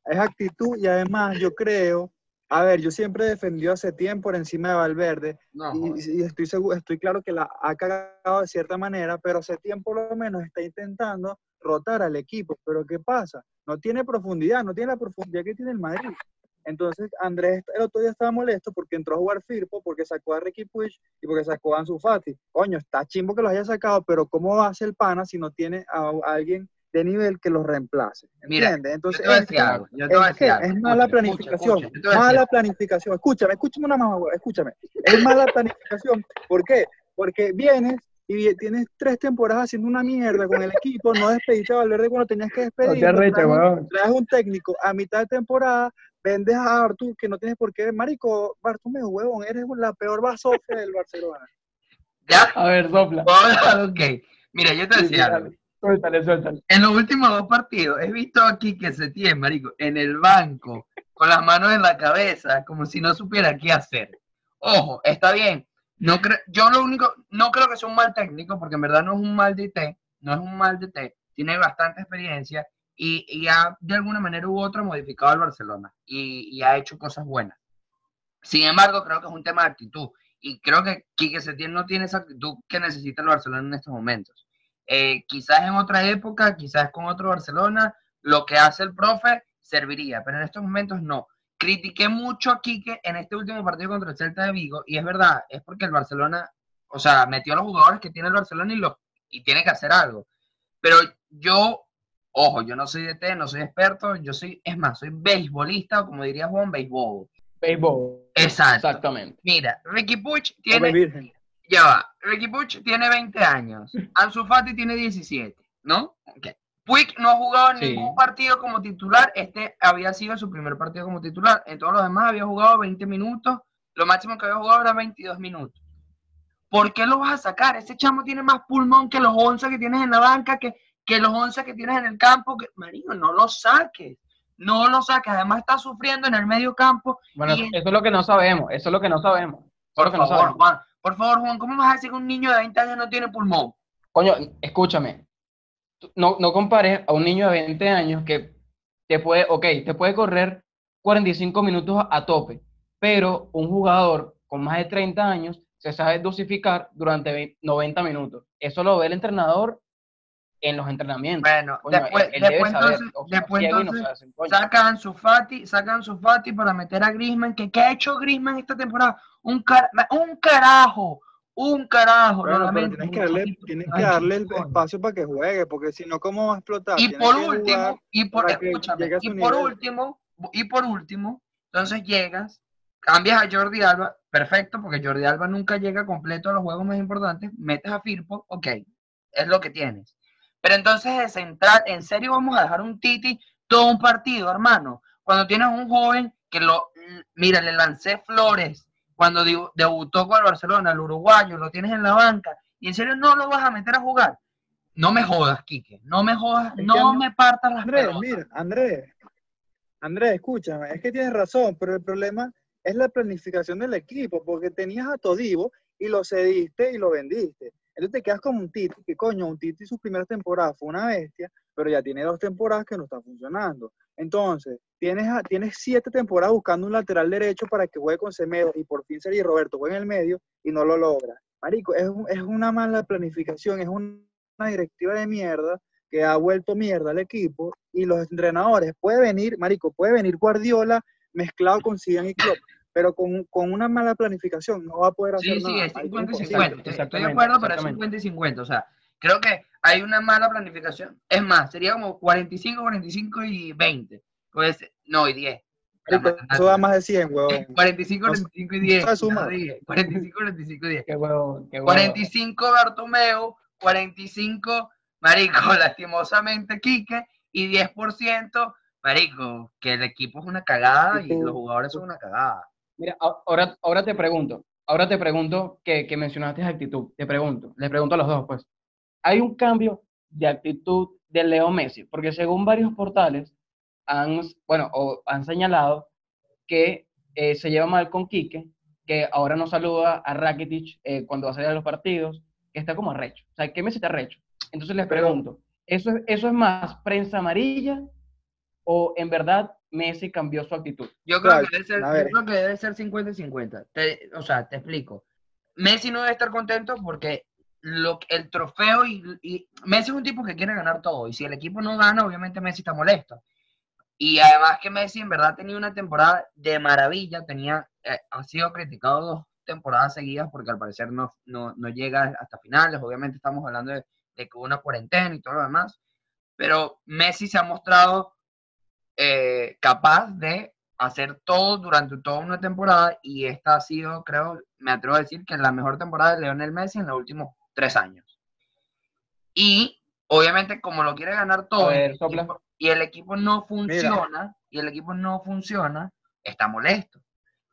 Es actitud y además yo creo, a ver, yo siempre he defendido a Setién por encima de Valverde No, y, y estoy seguro, estoy claro que la ha cagado de cierta manera, pero Setién por lo menos está intentando rotar al equipo. Pero ¿qué pasa? No tiene profundidad, no tiene la profundidad que tiene el Madrid. Entonces Andrés el otro día estaba molesto porque entró a jugar Firpo, porque sacó a Ricky Puig y porque sacó a Ansu Fati. Coño, está chimbo que los haya sacado, pero ¿cómo va a ser pana si no tiene a, a alguien de nivel que los reemplace? Mira, Entonces, te voy a es, decir algo. Yo te voy a es, que decir algo. es mala planificación. escucha, escucha, mala planificación. Escúchame, escúchame una más, escúchame. Es mala planificación. ¿Por qué? Porque vienes y tienes tres temporadas haciendo una mierda con el equipo, no despediste a Valverde cuando tenías que No despedir. te arreches, weón. traes un técnico a mitad de temporada, vendes a Artur que no tienes por qué. Marico, Bartomeu, huevón, eres la peor basofia del Barcelona. Ya, A ver, sopla. ok. Mira, yo te decía sí, algo. Suéltale. En los últimos dos partidos he visto aquí que se tiene, marico, en el banco, con las manos en la cabeza, como si no supiera qué hacer. Ojo, está bien. No yo lo único, no creo que sea un mal técnico, porque en verdad no es un mal DT, no es un mal DT, tiene bastante experiencia y, y ha de alguna manera u otra modificado al Barcelona y, y ha hecho cosas buenas. Sin embargo, creo que es un tema de actitud y creo que Quique Setién no tiene esa actitud que necesita el Barcelona en estos momentos. Eh, quizás en otra época, quizás con otro Barcelona, lo que hace el profe serviría, pero en estos momentos no. Critiqué mucho a Quique en este último partido contra el Celta de Vigo, y es verdad, es porque el Barcelona, o sea, metió a los jugadores que tiene el Barcelona y, los, y tiene que hacer algo. Pero yo, ojo, yo no soy de T, no soy experto, yo soy, es más, soy beisbolista, o como diría Juan, béisbol. Béisbol. Exacto. Exactamente. Mira, Ricky Hombre tiene. Ya va. Ricky Puig tiene 20 años. Ansu Fati tiene 17, ¿no? Ok. Puig no ha jugado Sí. ningún partido como titular. Este había sido su primer partido como titular. En todos los demás había jugado 20 minutos. Lo máximo que había jugado era 22 minutos. ¿Por qué lo vas a sacar? Ese chamo tiene más pulmón que los 11 que tienes en la banca, que, que los 11 que tienes en el campo. Que, marido, no lo saques. No lo saques. Además está sufriendo en el medio campo. Bueno, Y- eso es lo que no sabemos. Eso es lo que no sabemos. Por no favor, sabemos. Juan. Por favor, Juan, ¿cómo vas a decir que un niño de 20 años no tiene pulmón? Coño, escúchame. No, no compares a un niño de 20 años que te puede, ok, te puede correr 45 minutos a tope, pero un jugador con más de 30 años se sabe dosificar durante ve- 90 minutos. Eso lo ve el entrenador en los entrenamientos. Bueno, Coño, después, él- él debe después saber, entonces, después no entonces sacan su Fati, sacan su Fati para meter a Griezmann, que ¿qué ha hecho Griezmann esta temporada? Un, car- un carajo, un carajo. Bueno, pero tienes que darle, tienes Ay, que darle el espacio para que juegue, porque si no, ¿cómo va a explotar? Y por último, y por, escúchame, y por nivel. último, y por último, entonces llegas, cambias a Jordi Alba, perfecto, porque Jordi Alba nunca llega completo a los juegos más importantes, metes a Firpo, ok, es lo que tienes. Pero entonces de central, ¿en serio vamos a dejar un Titi todo un partido, hermano? Cuando tienes un joven que lo, mira, le lancé flores cuando debutó con el Barcelona, el uruguayo, lo tienes en la banca, y en serio no lo vas a meter a jugar. No me jodas, Quique, no me jodas, Es no me partas las Andrés, mira, Andrés, Andrés, escúchame, es que tienes razón, pero el problema es la planificación del equipo, porque tenías a Todivo y lo cediste y lo vendiste. Entonces te quedas como un Titi, que coño, un Titi sus primeras temporadas fue una bestia, pero ya tiene dos temporadas que no están funcionando. Entonces, tienes, a- tienes siete temporadas buscando un lateral derecho para que juegue con Semedo y por fin Sergio Roberto juegue en el medio y no lo logra. Marico, es, un- es una mala planificación, es un- una directiva de mierda que ha vuelto mierda al equipo y los entrenadores, puede venir, Marico, puede venir Guardiola mezclado con Zidane y Klopp, pero con, con una mala planificación no va a poder hacer Sí, sí, es marico, 50 y imposible. 50. Estoy- de acuerdo, pero es exactamente. 50 y 50. O sea, creo que hay una mala planificación. Es más, sería como 45, 45 y 20. Pues, no, y 10. La Marico, eso da más de 100, huevón. 45, No 45 y 10. sabes sumar. no dije, 45, 45 y 10. Qué huevo, qué huevo. 45 Bartomeu, 45, Marico, lastimosamente Quique, y 10%, Marico, que el equipo es una cagada y los jugadores son una cagada. Mira, ahora, ahora te pregunto, ahora te pregunto que, que mencionaste actitud, te pregunto, les pregunto a los dos, pues, ¿hay un cambio de actitud de Leo Messi? Porque según varios portales han, bueno, o han señalado que eh, se lleva mal con Quique, que ahora no saluda a Rakitic eh, cuando va a salir a los partidos, que está como arrecho. O sea, que Messi está arrecho. Entonces les pregunto, ¿eso, es- ¿eso es más prensa amarilla o en verdad Messi cambió su actitud? Yo creo Claro, que debe ser, yo creo que debe ser 50 y 50. Te- o sea, te explico. Messi no debe estar contento porque lo, el trofeo y, y Messi es un tipo que quiere ganar todo. Y si el equipo no gana, obviamente Messi está molesto. Y además que Messi en verdad tenía una temporada de maravilla, tenía, eh, ha sido criticado dos temporadas seguidas porque al parecer no, no, no llega hasta finales. Obviamente estamos hablando de, de que hubo una cuarentena y todo lo demás. Pero Messi se ha mostrado eh, capaz de hacer todo durante toda una temporada y esta ha sido, creo, me atrevo a decir que la mejor temporada de Lionel Messi en los últimos tres años. Y obviamente como lo quiere ganar todo A ver, sopla. Y el equipo no funciona, y el equipo no funciona, está molesto.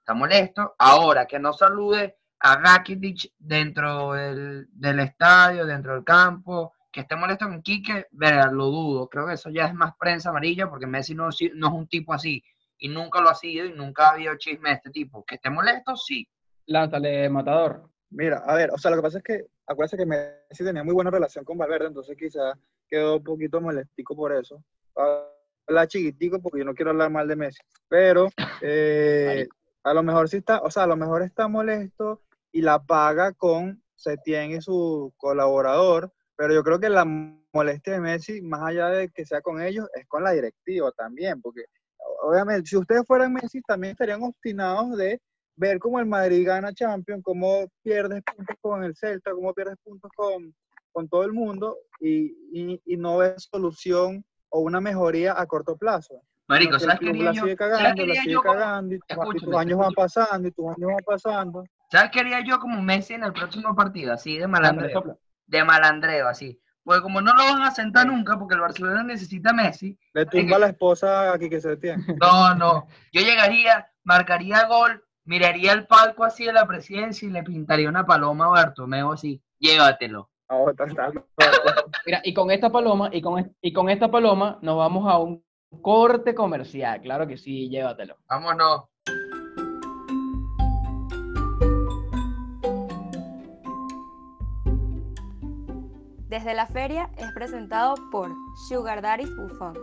Está molesto. Ahora que no salude a Rakitic dentro del, del estadio, dentro del campo, que esté molesto con Quique, verga, lo dudo. Creo que eso ya es más prensa amarilla porque Messi no, no es un tipo así. Y nunca lo ha sido y nunca ha habido chisme de este tipo. Que esté molesto, sí. Lánzale, matador. Mira, a ver, o sea, lo que pasa es que, acuérdense que Messi tenía muy buena relación con Valverde, entonces quizás quedó un poquito molestico por eso. Habla chiquitico porque yo no quiero hablar mal de Messi, pero eh, a lo mejor sí está, o sea, a lo mejor está molesto y la paga con Setién y su colaborador, pero yo creo que la molestia de Messi, más allá de que sea con ellos, es con la directiva también, porque obviamente si ustedes fueran Messi también estarían obstinados de ver cómo el Madrid gana Champions, cómo pierdes puntos con el Celta, cómo pierdes puntos con, con todo el mundo y, y, y no ves solución o una mejoría a corto plazo. Marico, ¿sabes qué la yo? sigue ¿Sabes cagando, la sigue cagando y, tu- y tus años van pasando y tus años van pasando. ¿Sabes qué haría yo como Messi en el próximo partido? Así de malandreo. De malandreo, así. Porque como no lo van a sentar nunca, porque el Barcelona necesita a Messi, Le tumba a la esposa aquí que se tiene. No, no. Yo llegaría, marcaría gol, miraría el palco así de la presidencia y le pintaría una paloma a Bartomeu así. Llévatelo. Mira, y con esta paloma, y con, y con esta paloma nos vamos a un corte comercial. Claro que sí, llévatelo. Vámonos. Desde la feria es presentado por Sugar Daddy Buffon.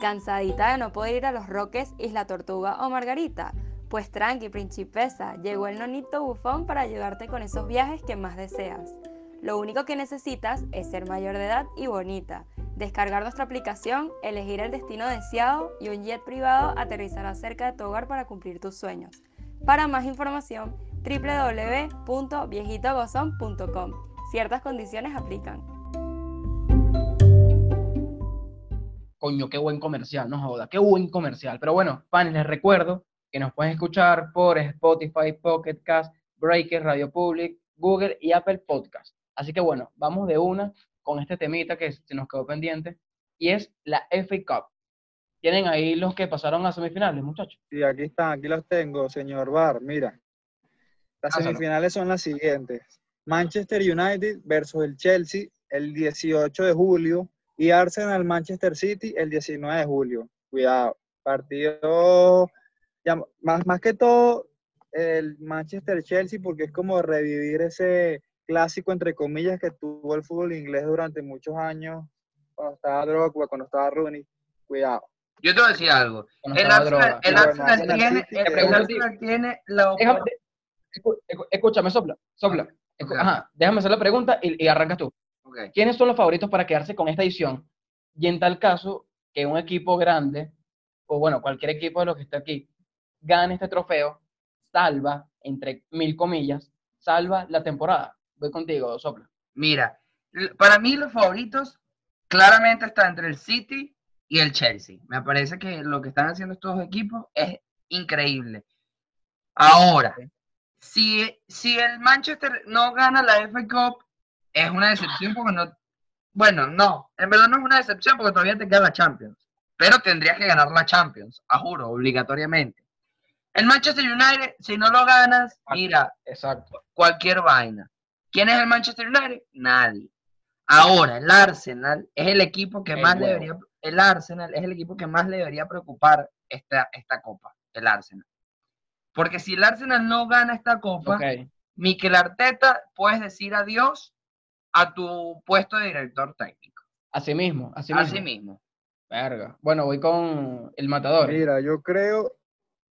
¿Cansadita de no poder ir a los Roques, Isla Tortuga o Margarita? Pues tranqui, principesa, llegó el nonito bufón para ayudarte con esos viajes que más deseas. Lo único que necesitas es ser mayor de edad y bonita, descargar nuestra aplicación, elegir el destino deseado y un jet privado aterrizará cerca de tu hogar para cumplir tus sueños. Para más información, www.viejitogozón.com. Ciertas condiciones aplican. Coño, qué buen comercial, no joda, qué buen comercial. Pero bueno, fans, les recuerdo que nos pueden escuchar por Spotify, Pocket Cast, Breaker, Radio Public, Google y Apple Podcast. Así que bueno, vamos de una con este temita que se nos quedó pendiente y es la FA Cup. Tienen ahí los que pasaron a semifinales, muchachos. Sí, aquí están, aquí los tengo, señor Bar. Mira, las Pásalo. semifinales son las siguientes. Manchester United versus el Chelsea el 18 de julio y Arsenal Manchester City el 19 de julio. Cuidado, partido ya, más, más que todo el Manchester Chelsea porque es como revivir ese clásico entre comillas que tuvo el fútbol inglés durante muchos años cuando estaba Drogba, cuando estaba Rooney. Cuidado. Yo te voy a decir algo. El Arsenal, el Arsenal tiene, el que- Arsenal tiene la Déjame- opor- escu- escu- escúchame, sopla, sopla. Ajá, déjame hacer la pregunta y, y arrancas tú. ¿Quiénes son los favoritos para quedarse con esta edición? Y en tal caso, que un equipo grande, o bueno, cualquier equipo de los que está aquí, gane este trofeo, salva, entre mil comillas, salva la temporada. Voy contigo, sopla. Mira, para mí los favoritos claramente están entre el City y el Chelsea. Me parece que lo que están haciendo estos equipos es increíble. Ahora, si, si el Manchester no gana la FA Cup, es una decepción porque no... Bueno, no, en verdad no es una decepción porque todavía te queda la Champions. Pero tendrías que ganar la Champions, a juro, obligatoriamente. El Manchester United, si no lo ganas, mira, Exacto. cualquier vaina. ¿Quién es el Manchester United? Nadie. Ahora, el Arsenal es el equipo que El más huevo. debería, el Arsenal es el equipo que más le debería preocupar esta, esta copa, el Arsenal. Porque si el Arsenal no gana esta copa, Ok. Mikel Arteta, puedes decir adiós a tu puesto de director técnico. Así mismo, así mismo. Así mismo. Verga. Bueno, voy con el matador. Mira, yo creo,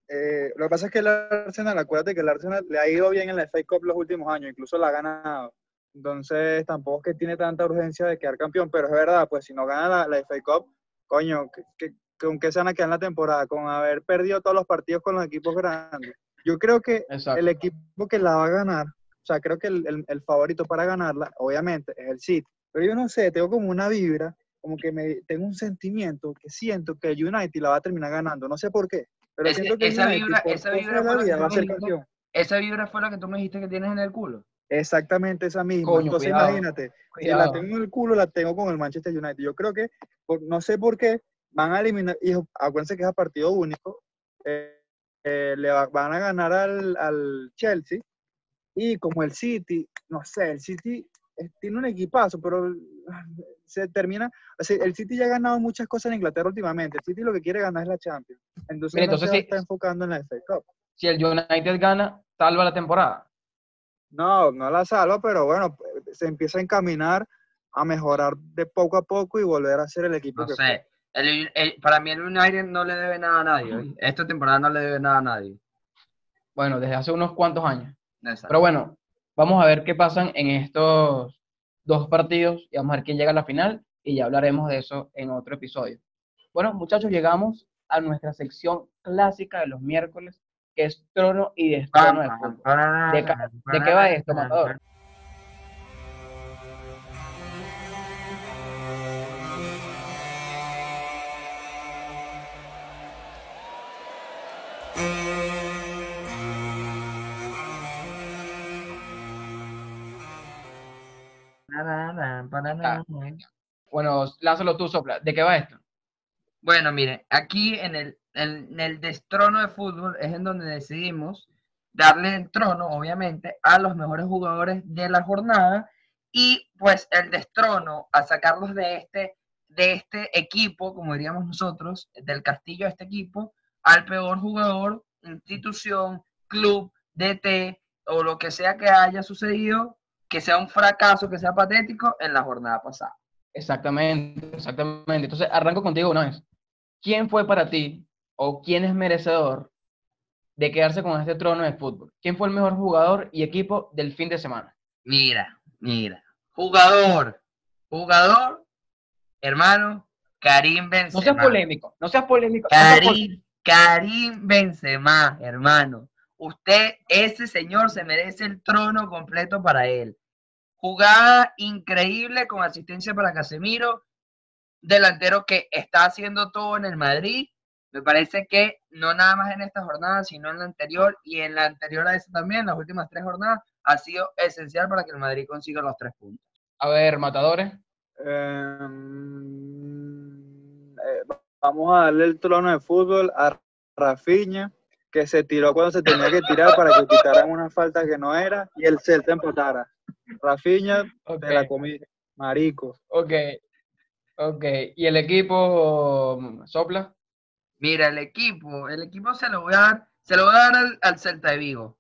eh, lo que pasa es que el Arsenal, acuérdate que el Arsenal le ha ido bien en la FA Cup los últimos años, incluso la ha ganado. Entonces tampoco es que tiene tanta urgencia de quedar campeón, pero es verdad, pues si no gana la, la FA Cup, coño, que, que- ¿con qué se van a quedar en la temporada? Con haber perdido todos los partidos con los equipos grandes. Yo creo que Exacto. el equipo que la va a ganar, o sea, creo que el, el- el favorito para ganarla, obviamente, es el City. Pero yo no sé, tengo como una vibra, como que me tengo un sentimiento que siento que el United la va a terminar ganando. No sé por qué. Pero siento que esa vibra- esa vibra la vida, que va a ser me dijo. campeón. Esa vibra fue la que tú me dijiste que tienes en el culo. Exactamente esa misma. Coño, Entonces cuidado, imagínate, si la tengo en el culo, la tengo con el Manchester United. Yo creo que, por- no sé por qué, van a eliminar, y acuérdense que es a partido único, eh, eh, le va- van a ganar al, al Chelsea, y como el City, no sé, el City tiene un equipazo, pero ah, se termina, o sea, el City ya ha ganado muchas cosas en Inglaterra últimamente, el City lo que quiere ganar es la Champions, entonces, Mira, no entonces se sí- está enfocando en la FA Cup. Si el United gana, salva la temporada. No, no la salva, pero bueno, se empieza a encaminar a mejorar de poco a poco y volver a ser el equipo No que sé. El- el- para mí el United no le debe nada a nadie. Esta temporada no le debe nada a nadie. Bueno, desde hace unos cuantos años. Exacto. Pero bueno, vamos a ver qué pasan en estos dos partidos y vamos a ver quién llega a la final y ya hablaremos de eso en otro episodio. Bueno, muchachos, llegamos a nuestra sección clásica de los miércoles, que es trono y destrono de fútbol. ¿De de qué va esto, Matador? Bueno, lázalo tú, sopla. ¿De qué va esto? Bueno, miren, aquí en el, en, el destrono de fútbol es en donde decidimos darle el trono, obviamente, a los mejores jugadores de la jornada y pues el destrono a sacarlos de este, de este equipo, como diríamos nosotros, del castillo de este equipo, al peor jugador, institución, club, DT o lo que sea que haya sucedido, que sea un fracaso, que sea patético en la jornada pasada. Exactamente, exactamente. Entonces, arranco contigo una vez. ¿quién fue para ti o quién es merecedor de quedarse con este trono de fútbol? ¿Quién fue el mejor jugador y equipo del fin de semana? Mira, mira. Jugador, jugador, hermano, Karim Benzema. No seas polémico, no seas polémico. no seas polémico. Karim, Karim Benzema, hermano. Usted, ese señor, se merece el trono completo para él. Jugada increíble con asistencia para Casemiro, delantero que está haciendo todo en el Madrid. Me parece que no nada más en esta jornada, sino en la anterior y en la anterior a esa también, las últimas tres jornadas, ha sido esencial para que el Madrid consiga los tres puntos. A ver, matadores. Em, eh, vamos a darle el trono de fútbol a Rafinha, que se tiró cuando se tenía que tirar para que quitaran una falta que no era y el Celta empatara. Rafinha, Ok, te la comí, marico. ok, ok. ¿Y el equipo mm, sopla? Mira, el equipo, el equipo se lo voy a dar, se lo voy a dar al, al Celta de Vigo.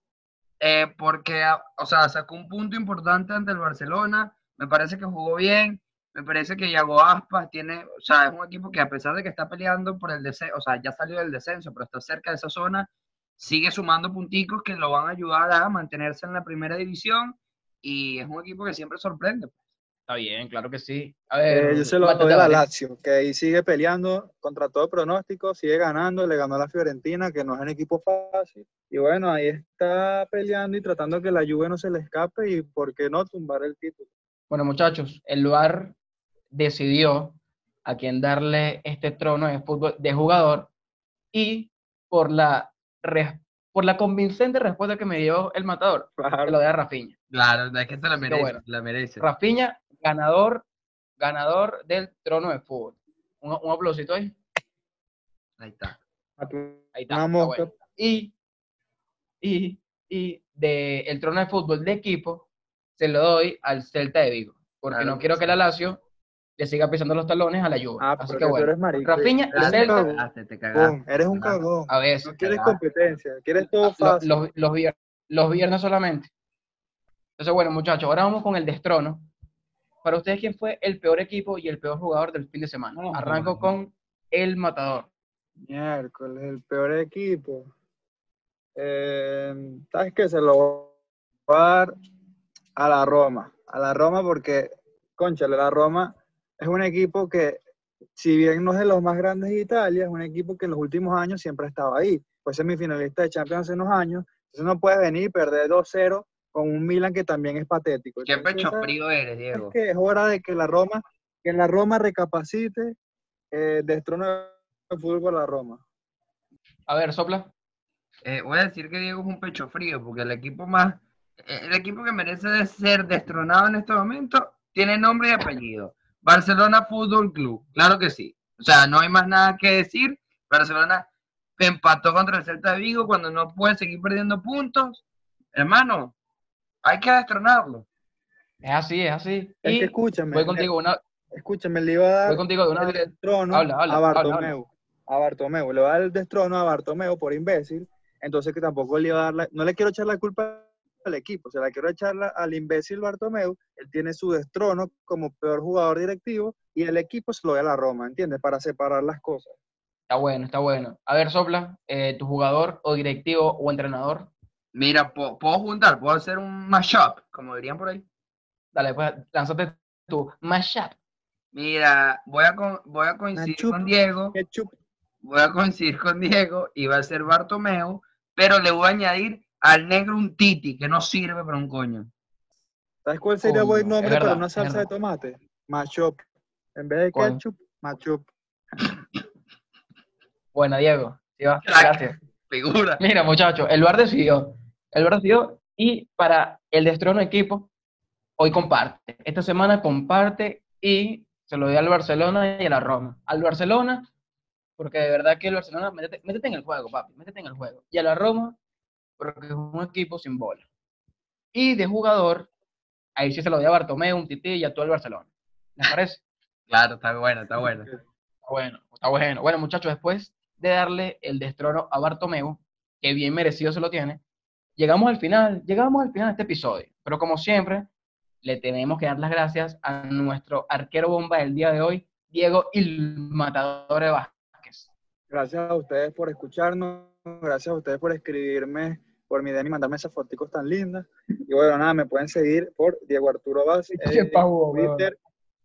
Eh, porque, o sea, sacó un punto importante ante el Barcelona. Me parece que jugó bien. Me parece que Yago Aspas tiene, o sea, es un equipo que a pesar de que está peleando por el descenso, o sea, ya salió del descenso, pero está cerca de esa zona, sigue sumando punticos que lo van a ayudar a mantenerse en la primera división. Y es un equipo que siempre sorprende. Está bien, claro que sí. A ver, Eh, yo se lo doy a la. Lazio, que ahí sigue peleando contra todo pronóstico, sigue ganando, le ganó a la Fiorentina, que no es un equipo fácil. Y bueno, ahí está peleando y tratando que la Juve no se le escape y, ¿por qué no, tumbar el título? Bueno, muchachos, el VAR decidió a quién darle este trono de fútbol de jugador y por la, por la convincente respuesta que me dio el matador, se Claro. lo da a Rafinha. Claro, es que se la merece, bueno. la merece. Rafinha, ganador, ganador del trono de fútbol. Un, un aplausito ahí. Ahí está. Ahí está. Bueno. Y, y, y de el trono de fútbol de equipo se lo doy al Celta de Vigo, porque Claro no quiero que la Lazio le siga pisando los talones a la Juve. Ah, Así que que tú bueno, eres marico. Rafinha, Eres un Celta, cagón, Cagaste, te cagaste. Eres un cagón. a ver, No quieres competencia, quieres todo fácil. los, los, vier- los viernes solamente. Entonces, bueno, muchachos, ahora vamos con el destrono. Para ustedes, ¿quién fue el peor equipo y el peor jugador del fin de semana? Arranco con el matador. Miércoles, el peor equipo. Eh, ¿Sabes qué? Se lo voy a dar a la Roma. A la Roma porque, conchale, la Roma es un equipo que, si bien no es de los más grandes de Italia, es un equipo que en los últimos años siempre ha estado ahí. Fue semifinalista de Champions hace unos años. Entonces no puedes venir y perder 2-0 con un Milan que también es patético. Qué Entonces, pecho frío eres, es Diego. que es hora de que la Roma, que la Roma recapacite, eh, destrone el fútbol a la Roma. A ver, sopla. Eh, voy a decir que Diego es un pecho frío, porque el equipo más, eh, el equipo que merece ser destronado en este momento tiene nombre y apellido. Barcelona Fútbol Club, claro que sí. O sea, no hay más nada que decir. Barcelona empató contra el Celta de Vigo cuando no puede seguir perdiendo puntos. Hermano, hay que destronarlo. Es así, es así. Es Y que escúchame, voy contigo una, escúchame, le iba a dar voy contigo una el destrono Habla, habla, a habla, Bartomeu. A Bartomeu, le va a dar el destrono a Bartomeu por imbécil, entonces que tampoco le iba a dar la- no le quiero echar la culpa al equipo, se la quiero echarla al imbécil Bartomeu, él tiene su destrono como peor jugador directivo y el equipo se lo da a la Roma, ¿entiendes? Para separar las cosas. Está bueno, está bueno. A ver, sopla, eh, tu jugador o directivo o entrenador. Mira, puedo juntar, puedo hacer un mashup, como dirían por ahí. Dale, pues lánzate tu mashup. Mira, voy a, con- voy a coincidir Machup. con Diego. Voy a coincidir con Diego y va a ser Bartomeu, pero le voy a añadir al negro un titi que no sirve para un coño. ¿sabes cuál sería Coño, buen nombre verdad, para una salsa de tomate? Machup. En vez de ¿Cuál? ketchup, machup. Bueno, Diego. sí va. Gracias. Figura. Mira, muchachos, el VAR decidió. El VAR decidió y para el destrono equipo, hoy comparte. Esta semana comparte y se lo dio al Barcelona y a la Roma. Al Barcelona, porque de verdad que el Barcelona, métete, métete en el juego, papi, métete en el juego. Y a la Roma, porque es un equipo sin bola. Y de jugador, ahí sí se lo dio a Bartomeu, un tití y a todo el Barcelona. ¿Les parece? Claro, está bueno, está bueno. Está bueno, está bueno. Bueno, muchachos, después de darle el destrono a Bartomeu, que bien merecido se lo tiene, llegamos al final, llegamos al final de este episodio. Pero como siempre, le tenemos que dar las gracias a nuestro arquero bomba del día de hoy, Diego Il Matador Vázquez. Gracias a ustedes por escucharnos, gracias a ustedes por escribirme por mi DM y mandarme esas fotos tan lindas. Y bueno, nada, me pueden seguir por Diego Arturo Bassi Qué en pavo. Twitter,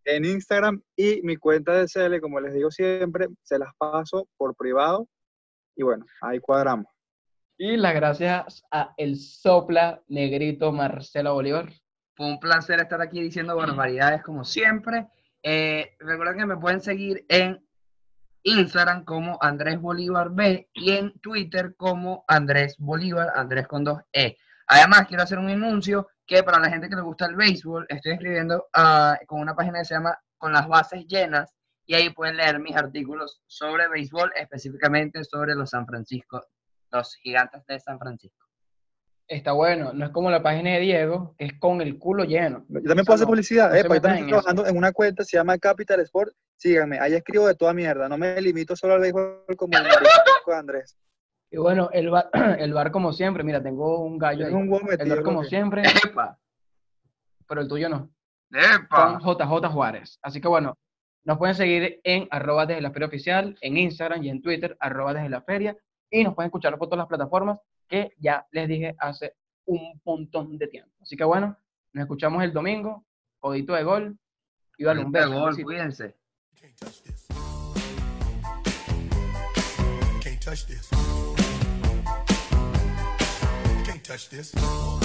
en Instagram y mi cuenta de CL, como les digo siempre, se las paso por privado. Y bueno, ahí cuadramos. Y las gracias a el sopla negrito Marcelo Bolívar. Fue un placer estar aquí diciendo barbaridades como siempre. Eh, recuerden que me pueden seguir en Instagram como Andrés Bolívar B y en Twitter como Andrés Bolívar, Andrés con dos E. Además, quiero hacer un anuncio que para la gente que le gusta el béisbol, estoy escribiendo ah, con una página que se llama Con las bases llenas y ahí pueden leer mis artículos sobre béisbol, específicamente sobre los San Francisco, los gigantes de San Francisco. Está bueno, no es como la página de Diego, que es con el culo lleno. Yo también puedo hacer no, publicidad. no se epa, yo también estoy trabajando en una cuenta, se llama Capital Sport. Síganme, ahí escribo de toda mierda. No me limito solo al béisbol como el Andrés. Y bueno, el bar, el bar como siempre, mira, tengo un gallo ahí. Un huevo El metido. bar como loco. siempre, ¡Epa! pero el tuyo no. ¡Epa! Con JJ Juárez. Así que bueno, nos pueden seguir en arroba desde la feria oficial, en Instagram y en Twitter, arroba desde la feria, y nos pueden escuchar por todas las plataformas que ya les dije hace un montón de tiempo. Así que bueno, nos escuchamos el domingo, codito de gol, y dale un beso. gol, cuídense. Can't touch this. Can't touch this. Can't touch this.